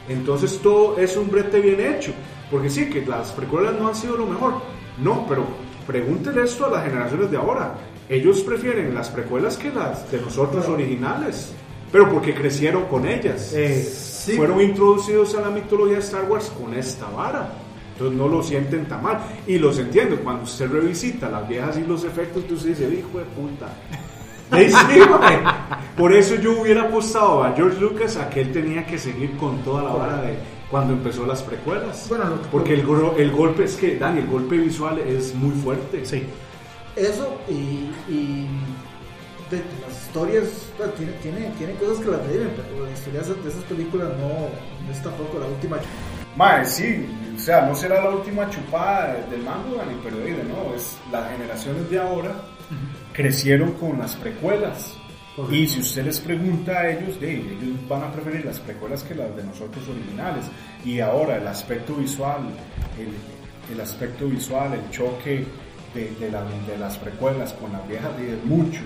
Entonces todo es un brete bien hecho, porque sí, que las precuelas no han sido lo mejor, no, pero pregúntenle esto a las generaciones de ahora, ellos prefieren las precuelas que las de nosotros originales, pero porque crecieron con ellas. Eh, sí. Fueron introducidos a la mitología de Star Wars con esta vara. Entonces no lo sienten tan mal. Y los entiendo. Cuando usted revisita las viejas y los efectos, usted dice, hijo de puta. Por eso yo hubiera apostado a George Lucas a que él tenía que seguir con toda la vara de cuando empezó las precuelas. Bueno, lo- Porque el, gro- el golpe es que, Dani, el golpe visual es muy fuerte. Sí. Eso y, y de, de las historias, bueno, tiene, tiene, tiene cosas que las redimen, pero la historia de esas, películas no, no es tampoco la última. Mae, sí, o sea, no será la última chupada del mango, Dani, pero de nuevo, es las generaciones de ahora crecieron con las precuelas. Y si usted les pregunta a ellos, de, ellos van a preferir las precuelas que las de nosotros originales. Y ahora el aspecto visual, el, el aspecto visual, el choque de, de, la- de las precuelas con las viejas, de mucho.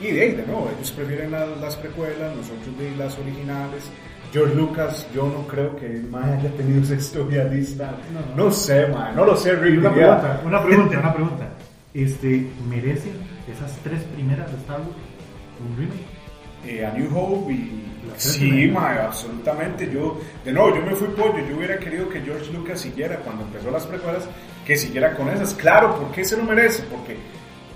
Y de, de nuevo, ellos prefieren la- las precuelas, nosotros de las originales. George Lucas, yo no creo que el haya tenido sexto guionista. No, sé, mae, no lo sé, Rick. Una pregunta, una pregunta, una pregunta. Este, ¿Merecen esas tres primeras de Star Wars Eh, a New Hope y... Sí, mae, absolutamente. Yo, de nuevo, yo me fui pollo. Yo hubiera querido que George Lucas siguiera cuando empezó las precuelas, que siguiera con esas. Claro, ¿por qué se lo merece? Porque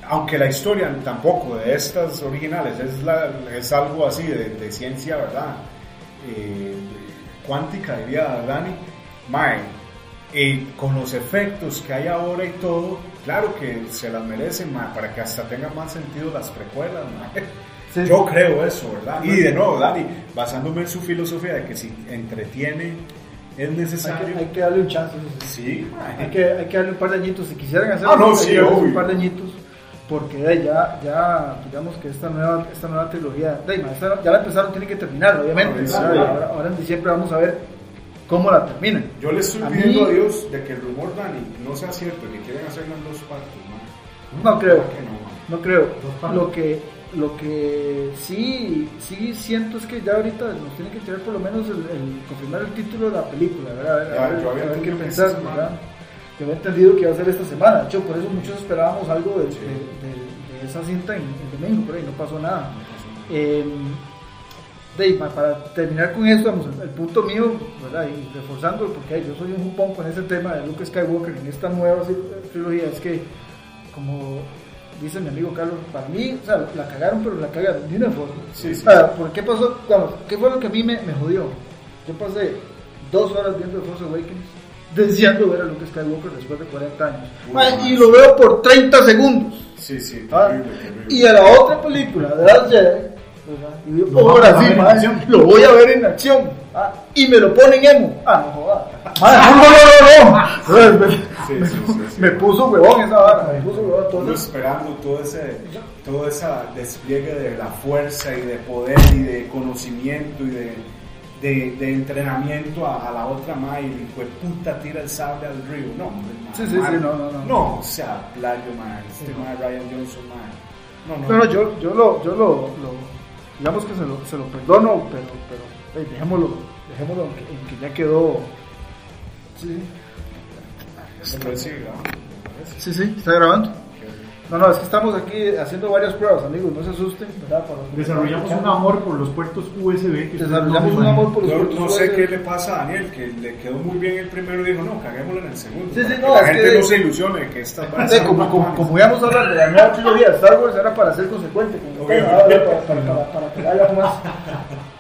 aunque la historia tampoco de estas originales es, la, es algo así de, de ciencia, ¿verdad? Eh, cuántica, diría Dani. Mae, eh, con los efectos que hay ahora y todo, claro que se las merecen, mae, para que hasta tengan más sentido las precuelas, mae. Sí. Yo creo eso, ¿verdad? Y de nuevo, Dani, basándome en su filosofía de que si entretiene es Hay necesario. que, hay que darle un chance. Sí. Hay que, hay que darle un par de añitos. Si quisieran hacer Ah, no, hay sí, un par de añitos. Porque ya, ya, digamos que esta nueva, esta nueva trilogía, ya la empezaron, tiene que terminar, obviamente. Ah, sí. ahora, ahora en diciembre vamos a ver cómo la terminan. Yo le estoy A pidiendo mí- a Dios de que el rumor, Dani, no sea cierto, que quieren hacerlo en dos partes, mae. No creo. No. No creo. Lo que, lo que sí, sí siento es que ya ahorita nos tiene que tener por lo menos el, el- confirmar el título de la película, ¿verdad? A ver, a ver- yo había a ver qué entendido que pensar, esta semana. ¿verdad? Yo había entendido que iba a ser esta semana. De hecho, por eso muchos esperábamos algo de, Sí. de- de- de esa cinta en, en domingo, pero ahí no pasó nada. Eh, ahí, pa- para terminar con esto, vamos, el, punto mío, ¿verdad? Y reforzando, porque yo soy un jupón con ese tema de Luke Skywalker en esta nueva tri- trilogía, es que como dice mi amigo Carlos, para mí, o sea, la cagaron, pero la cagaron de una forma. Sí, sí. ¿por qué pasó? Vamos, ¿qué fue lo que a mí me, me jodió? Yo pasé dos horas viendo The Force Awakens, deseando ver a Luke Skywalker después de 40 años. Uy, y lo veo por 30 segundos. Sí, sí, Ah, terrible, terrible. Y a la otra película, de Last Jedi, y digo, ahora sí, lo voy a ver en acción. Ah, y me lo ponen emo. Ah, no jodas. Ma, no, no, no, no, no. Sí, sí, sí, sí. Me puso huevón esa vara, me puso huevón. Uno Entonces, esperando todo ese, todo ese despliegue de la fuerza y de poder y de conocimiento y de, de, de entrenamiento a, a la otra madre y fue puta tira el sable al río. No, Sí, sí, sí, no, no, no. No, o sea, playo, man. Este man, Ryan Johnson, man. No, no. no, no, yo, yo, lo, yo lo, lo, digamos que se lo, se lo perdono, pero, pero dejémoslo, dejémoslo en que, en que ya quedó. Sí, sí, sí, sí, está grabando. No, no, es que estamos aquí haciendo varias pruebas, amigos, no se asusten, Desarrollamos un amor por los puertos USB. Desarrollamos no un amor por los No, puertos no sé USB. qué le pasa a Daniel, que le quedó muy bien el primero y dijo, no, caguémoslo en el segundo. Sí, sí, no, que la gente que- no se ilusione que esta va a Sí, ser como, como, íbamos a hablar de la nueva trilogía de Star Wars, era para ser consecuente, para, para, para, para que haya más.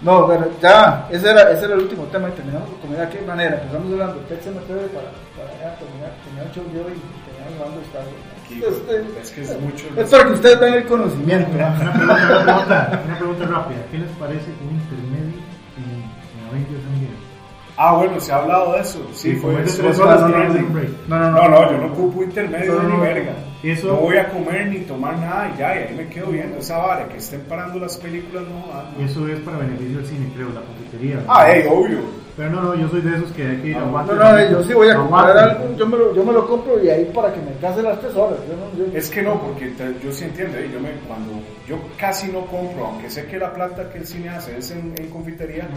No, bueno, ya, ese era, ese era el último tema y terminamos como de qué manera. Empezamos hablando de Pet Cemetery para, para ya terminar, terminar el show de hoy y terminamos hablando de Star Wars. Aquí, Este, es que es mucho. es para que ustedes tengan el conocimiento. Una pregunta, una, pregunta, una pregunta rápida. ¿Qué les parece un intermedio en, en Avengers Endgame? Ah, bueno, se ha hablado de eso. Sí, Sí, fue tres horas. No, no, No, no, yo no ocupo intermedio No, no, ni no. verga. Eso- No voy a comer ni tomar nada y ya, y ahí me quedo viendo esa vara. Que estén parando las películas, no. ah, no. Eso es para beneficio del cine, creo, la confitería. Ah, hey, obvio. Pero no, no, yo soy de esos que hay que ir a No. No, no, yo sí voy a comprar Aguante. algo, yo me, lo, yo me lo compro y ahí para que me alcance las tres horas. Yo no, yo, Es que no, porque te- yo sí entiendo, ¿eh? yo me, cuando yo casi no compro, aunque sé que la plata que el cine hace es en, en confitería,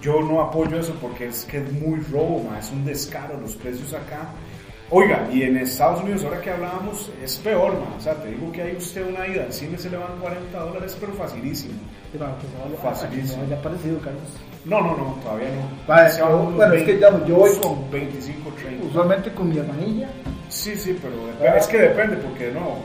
yo no apoyo eso porque es que es muy robo, ma, es un descaro los precios acá. Oiga, y en Estados Unidos, ahora que hablábamos, es peor, ma. o sea, te digo que hay usted una ida al cine se le van 40 dólares, pero facilísimo. Sí, que se vaya- Facilísimo. que me vaya parecido, Carlos. No, no, no, todavía no. Vale, yo- bueno, es que ya- yo voy con- 25, 30. Usualmente con mi hermanilla. Sí, sí, pero dep- es que depende, porque no,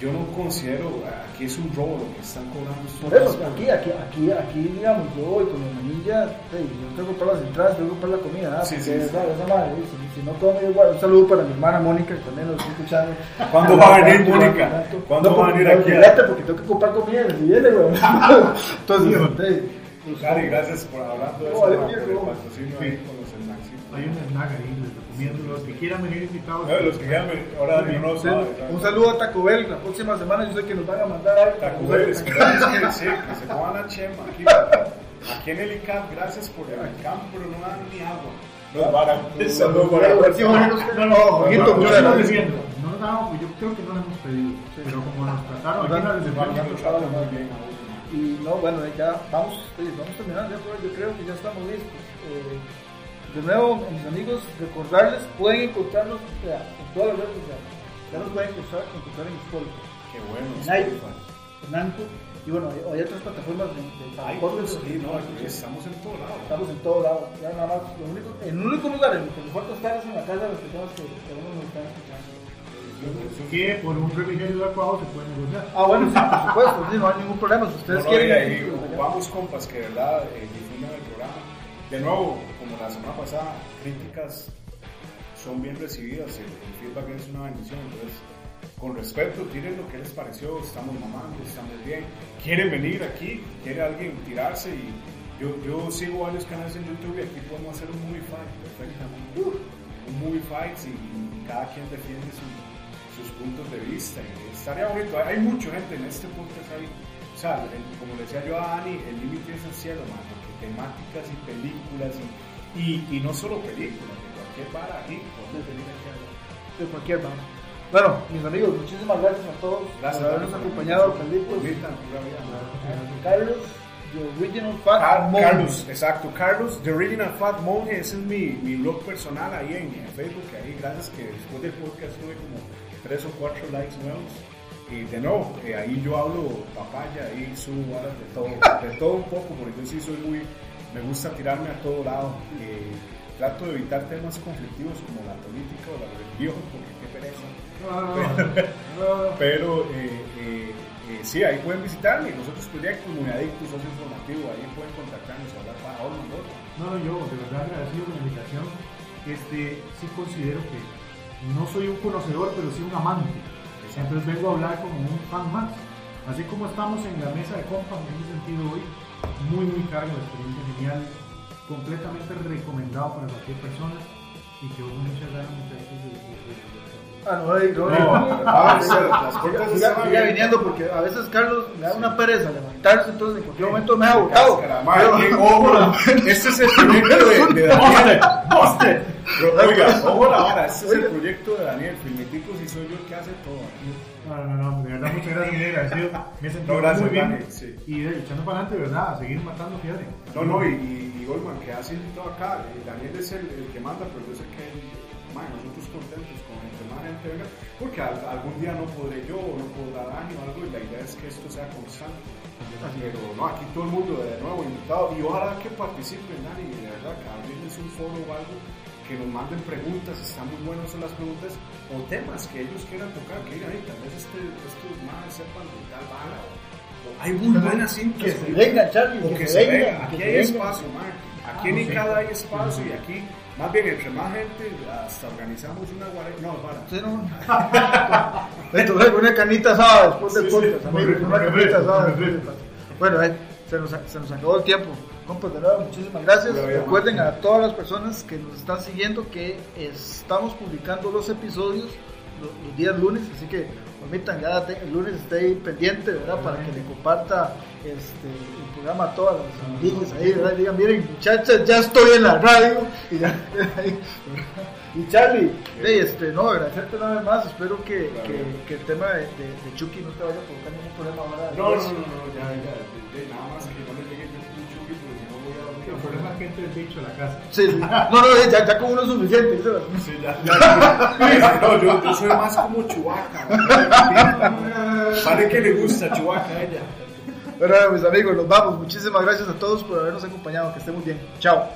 yo no considero, aquí es un robo lo que están cobrando. estos Por eso, precios. aquí, aquí, aquí, aquí, digamos, yo voy con mi hermanilla, hey, yo tengo que comprar las entradas, tengo que comprar la comida, ah, Sí, porque, sí, sí. ¿sabes? Esa madre, si, si no come, igual, un saludo para mi hermana Mónica, que también nos está escuchando. ¿Cuándo va a venir, Mónica? ¿Cuándo No, va a venir aquí? Espérate, porque tengo que comprar comida, si viene, güey. Entonces, hey, pues, Gary, gracias por hablar de No, los snacks. Hay un snack ahí, les. Los que quieran venir invitados. No, los que quieran venir, ahora Dani no sí, sabe. un saludo a Taco Bell, la próxima semana yo sé que nos van a mandar algo. Taco Bell, esperamos que sí, que se coman la chema aquí. Aquí en el ICAP, gracias por el campo, pero no dan ni agua. A saludo para No, no, Jorgito, no nos damos, pues yo creo que no lo hemos pedido. Pero como nos trataron aquí bien a uno. Y no, bueno, ya vamos, oye, vamos terminando, ya, pero yo creo que ya estamos listos. De nuevo, mis amigos, recordarles, pueden encontrarnos en todas las redes sociales. Ya nos pueden encontrar, encontrar en Spotify, Qué bueno. en iTunes, en Anchor, y bueno, hay, otras plataformas de, de Ay, podcast, sí, no, estamos en todo lado. Estamos en todo lado, ya nada más, lo único, el único lugar en el que nos falta estar es en la casa de personas que, que uno nos están escuchando. que por un refrigerio de acuado se puede negociar. Ah, bueno, sí, por supuesto, sí, no hay ningún problema. Si ustedes No, no, quieren. y ahí, sí, vamos compas que de verdad eh. De nuevo, como la semana pasada, críticas son bien recibidas, el, feedback es una bendición, entonces con respeto, tiren lo que les pareció, estamos mamando, estamos bien, quieren venir aquí, quiere alguien tirarse y yo, yo sigo varios canales en YouTube y aquí podemos hacer un movie fight perfectamente, un movie fight y, cada quien defiende su- sus puntos de vista. Y estaría bonito, hay, mucha gente en este podcast ahí, o sea, el- como decía yo a Dani, el límite es el cielo, man, porque temáticas y películas y, y, y no solo películas, de cualquier vara hablar. de cualquier banda. Bueno, mis amigos, muchísimas gracias a todos Gracias por habernos acompañado. vida. Carlos, The Original Fat Monk. Carlos, exacto, Carlos, The Original Fat Monje, ese es mi, mi blog personal ahí en, en Facebook, ahí gracias que después del podcast tuve como tres o cuatro likes nuevos. Y de nuevo, eh, ahí yo hablo papaya, ahí subo horas de todo, de todo un poco, porque yo sí soy muy, me gusta tirarme a todo lado. eh, trato de evitar temas conflictivos como la política o la religión, porque qué pereza. Pero eh, eh, eh, sí, ahí pueden visitarme. Los otros proyectos, muy adictos, socio informativo, ahí pueden contactarnos hablar para no, no, yo de verdad agradecido la invitación. Este, sí considero que no soy un conocedor, pero sí un amante. Entonces vengo a hablar como un fan más. Así como estamos en la mesa de compas en ese sentido hoy, muy, muy cargo de experiencia genial, completamente recomendado para cualquier persona y que uno muchas ganas de, Ah, no, no, no. Ah, siga viniendo porque a veces Carlos me da una pereza levantarse, entonces en cualquier momento me ha botado. Este es el proyecto de, Daniel. Oiga, ojo la vara, este es el proyecto de Daniel. Filmeticos y soy yo el que hace todo. No, no, no, de verdad, muchas gracias, muy agradecido. Me he sentido muy bien. Y echando para adelante, ¿verdad? A seguir matando fiebre. No, no, y, y, Goldman, que hace todo acá. Daniel es el, el que manda, pero yo sé que man, nosotros contentos gente venga, porque algún día no podré yo o no podrá Dani o algo, y la idea es que esto sea constante. Pero no, aquí todo el mundo de nuevo invitado, y ojalá que participen, Dani, de verdad, que abrirles un foro o algo, que nos manden preguntas, están muy buenas son las preguntas, o temas que ellos quieran tocar, que digan, tal vez este, estos más sepan de tal bala, o, hay muy buenas cintas. Que se vengan, Charlie, que, se, vengan. Aquí hay espacio, man. Aquí en cada hay espacio, y aquí más bien, entre más gente, hasta organizamos una guardia. No, para. Sí, no. Entonces, una canita asada después del podcast, amigos. Una canita asada Bueno, eh, se, nos, se nos acabó el tiempo. Compas, de nuevo, muchísimas gracias. Recuerden a todas las personas que nos están siguiendo que estamos publicando los episodios los, días lunes, así que permitan ya el lunes esté ahí pendiente, ¿verdad? Para que le comparta este, el programa a todas las amigas ahí, ¿verdad? Digan, miren, muchachas, ya estoy en la radio. Y, ya, y Charlie, hey, este, no, agradecerte una vez más. Espero que, que, que el tema de, de, Chucky no te vaya a provocar ningún problema ahora. No, no, no, no, ya, ya, nada más que voy a dormir. El problema es que entre el bicho a la casa. Sí, sí. No, no, ya, ya con uno es suficiente. Sí, ya. ya. no, yo, yo soy más como Chubaca. Parece que le gusta Chubaca a ella. Bueno, mis amigos, nos vamos. Muchísimas gracias a todos por habernos acompañado. Que estén muy bien. Chao.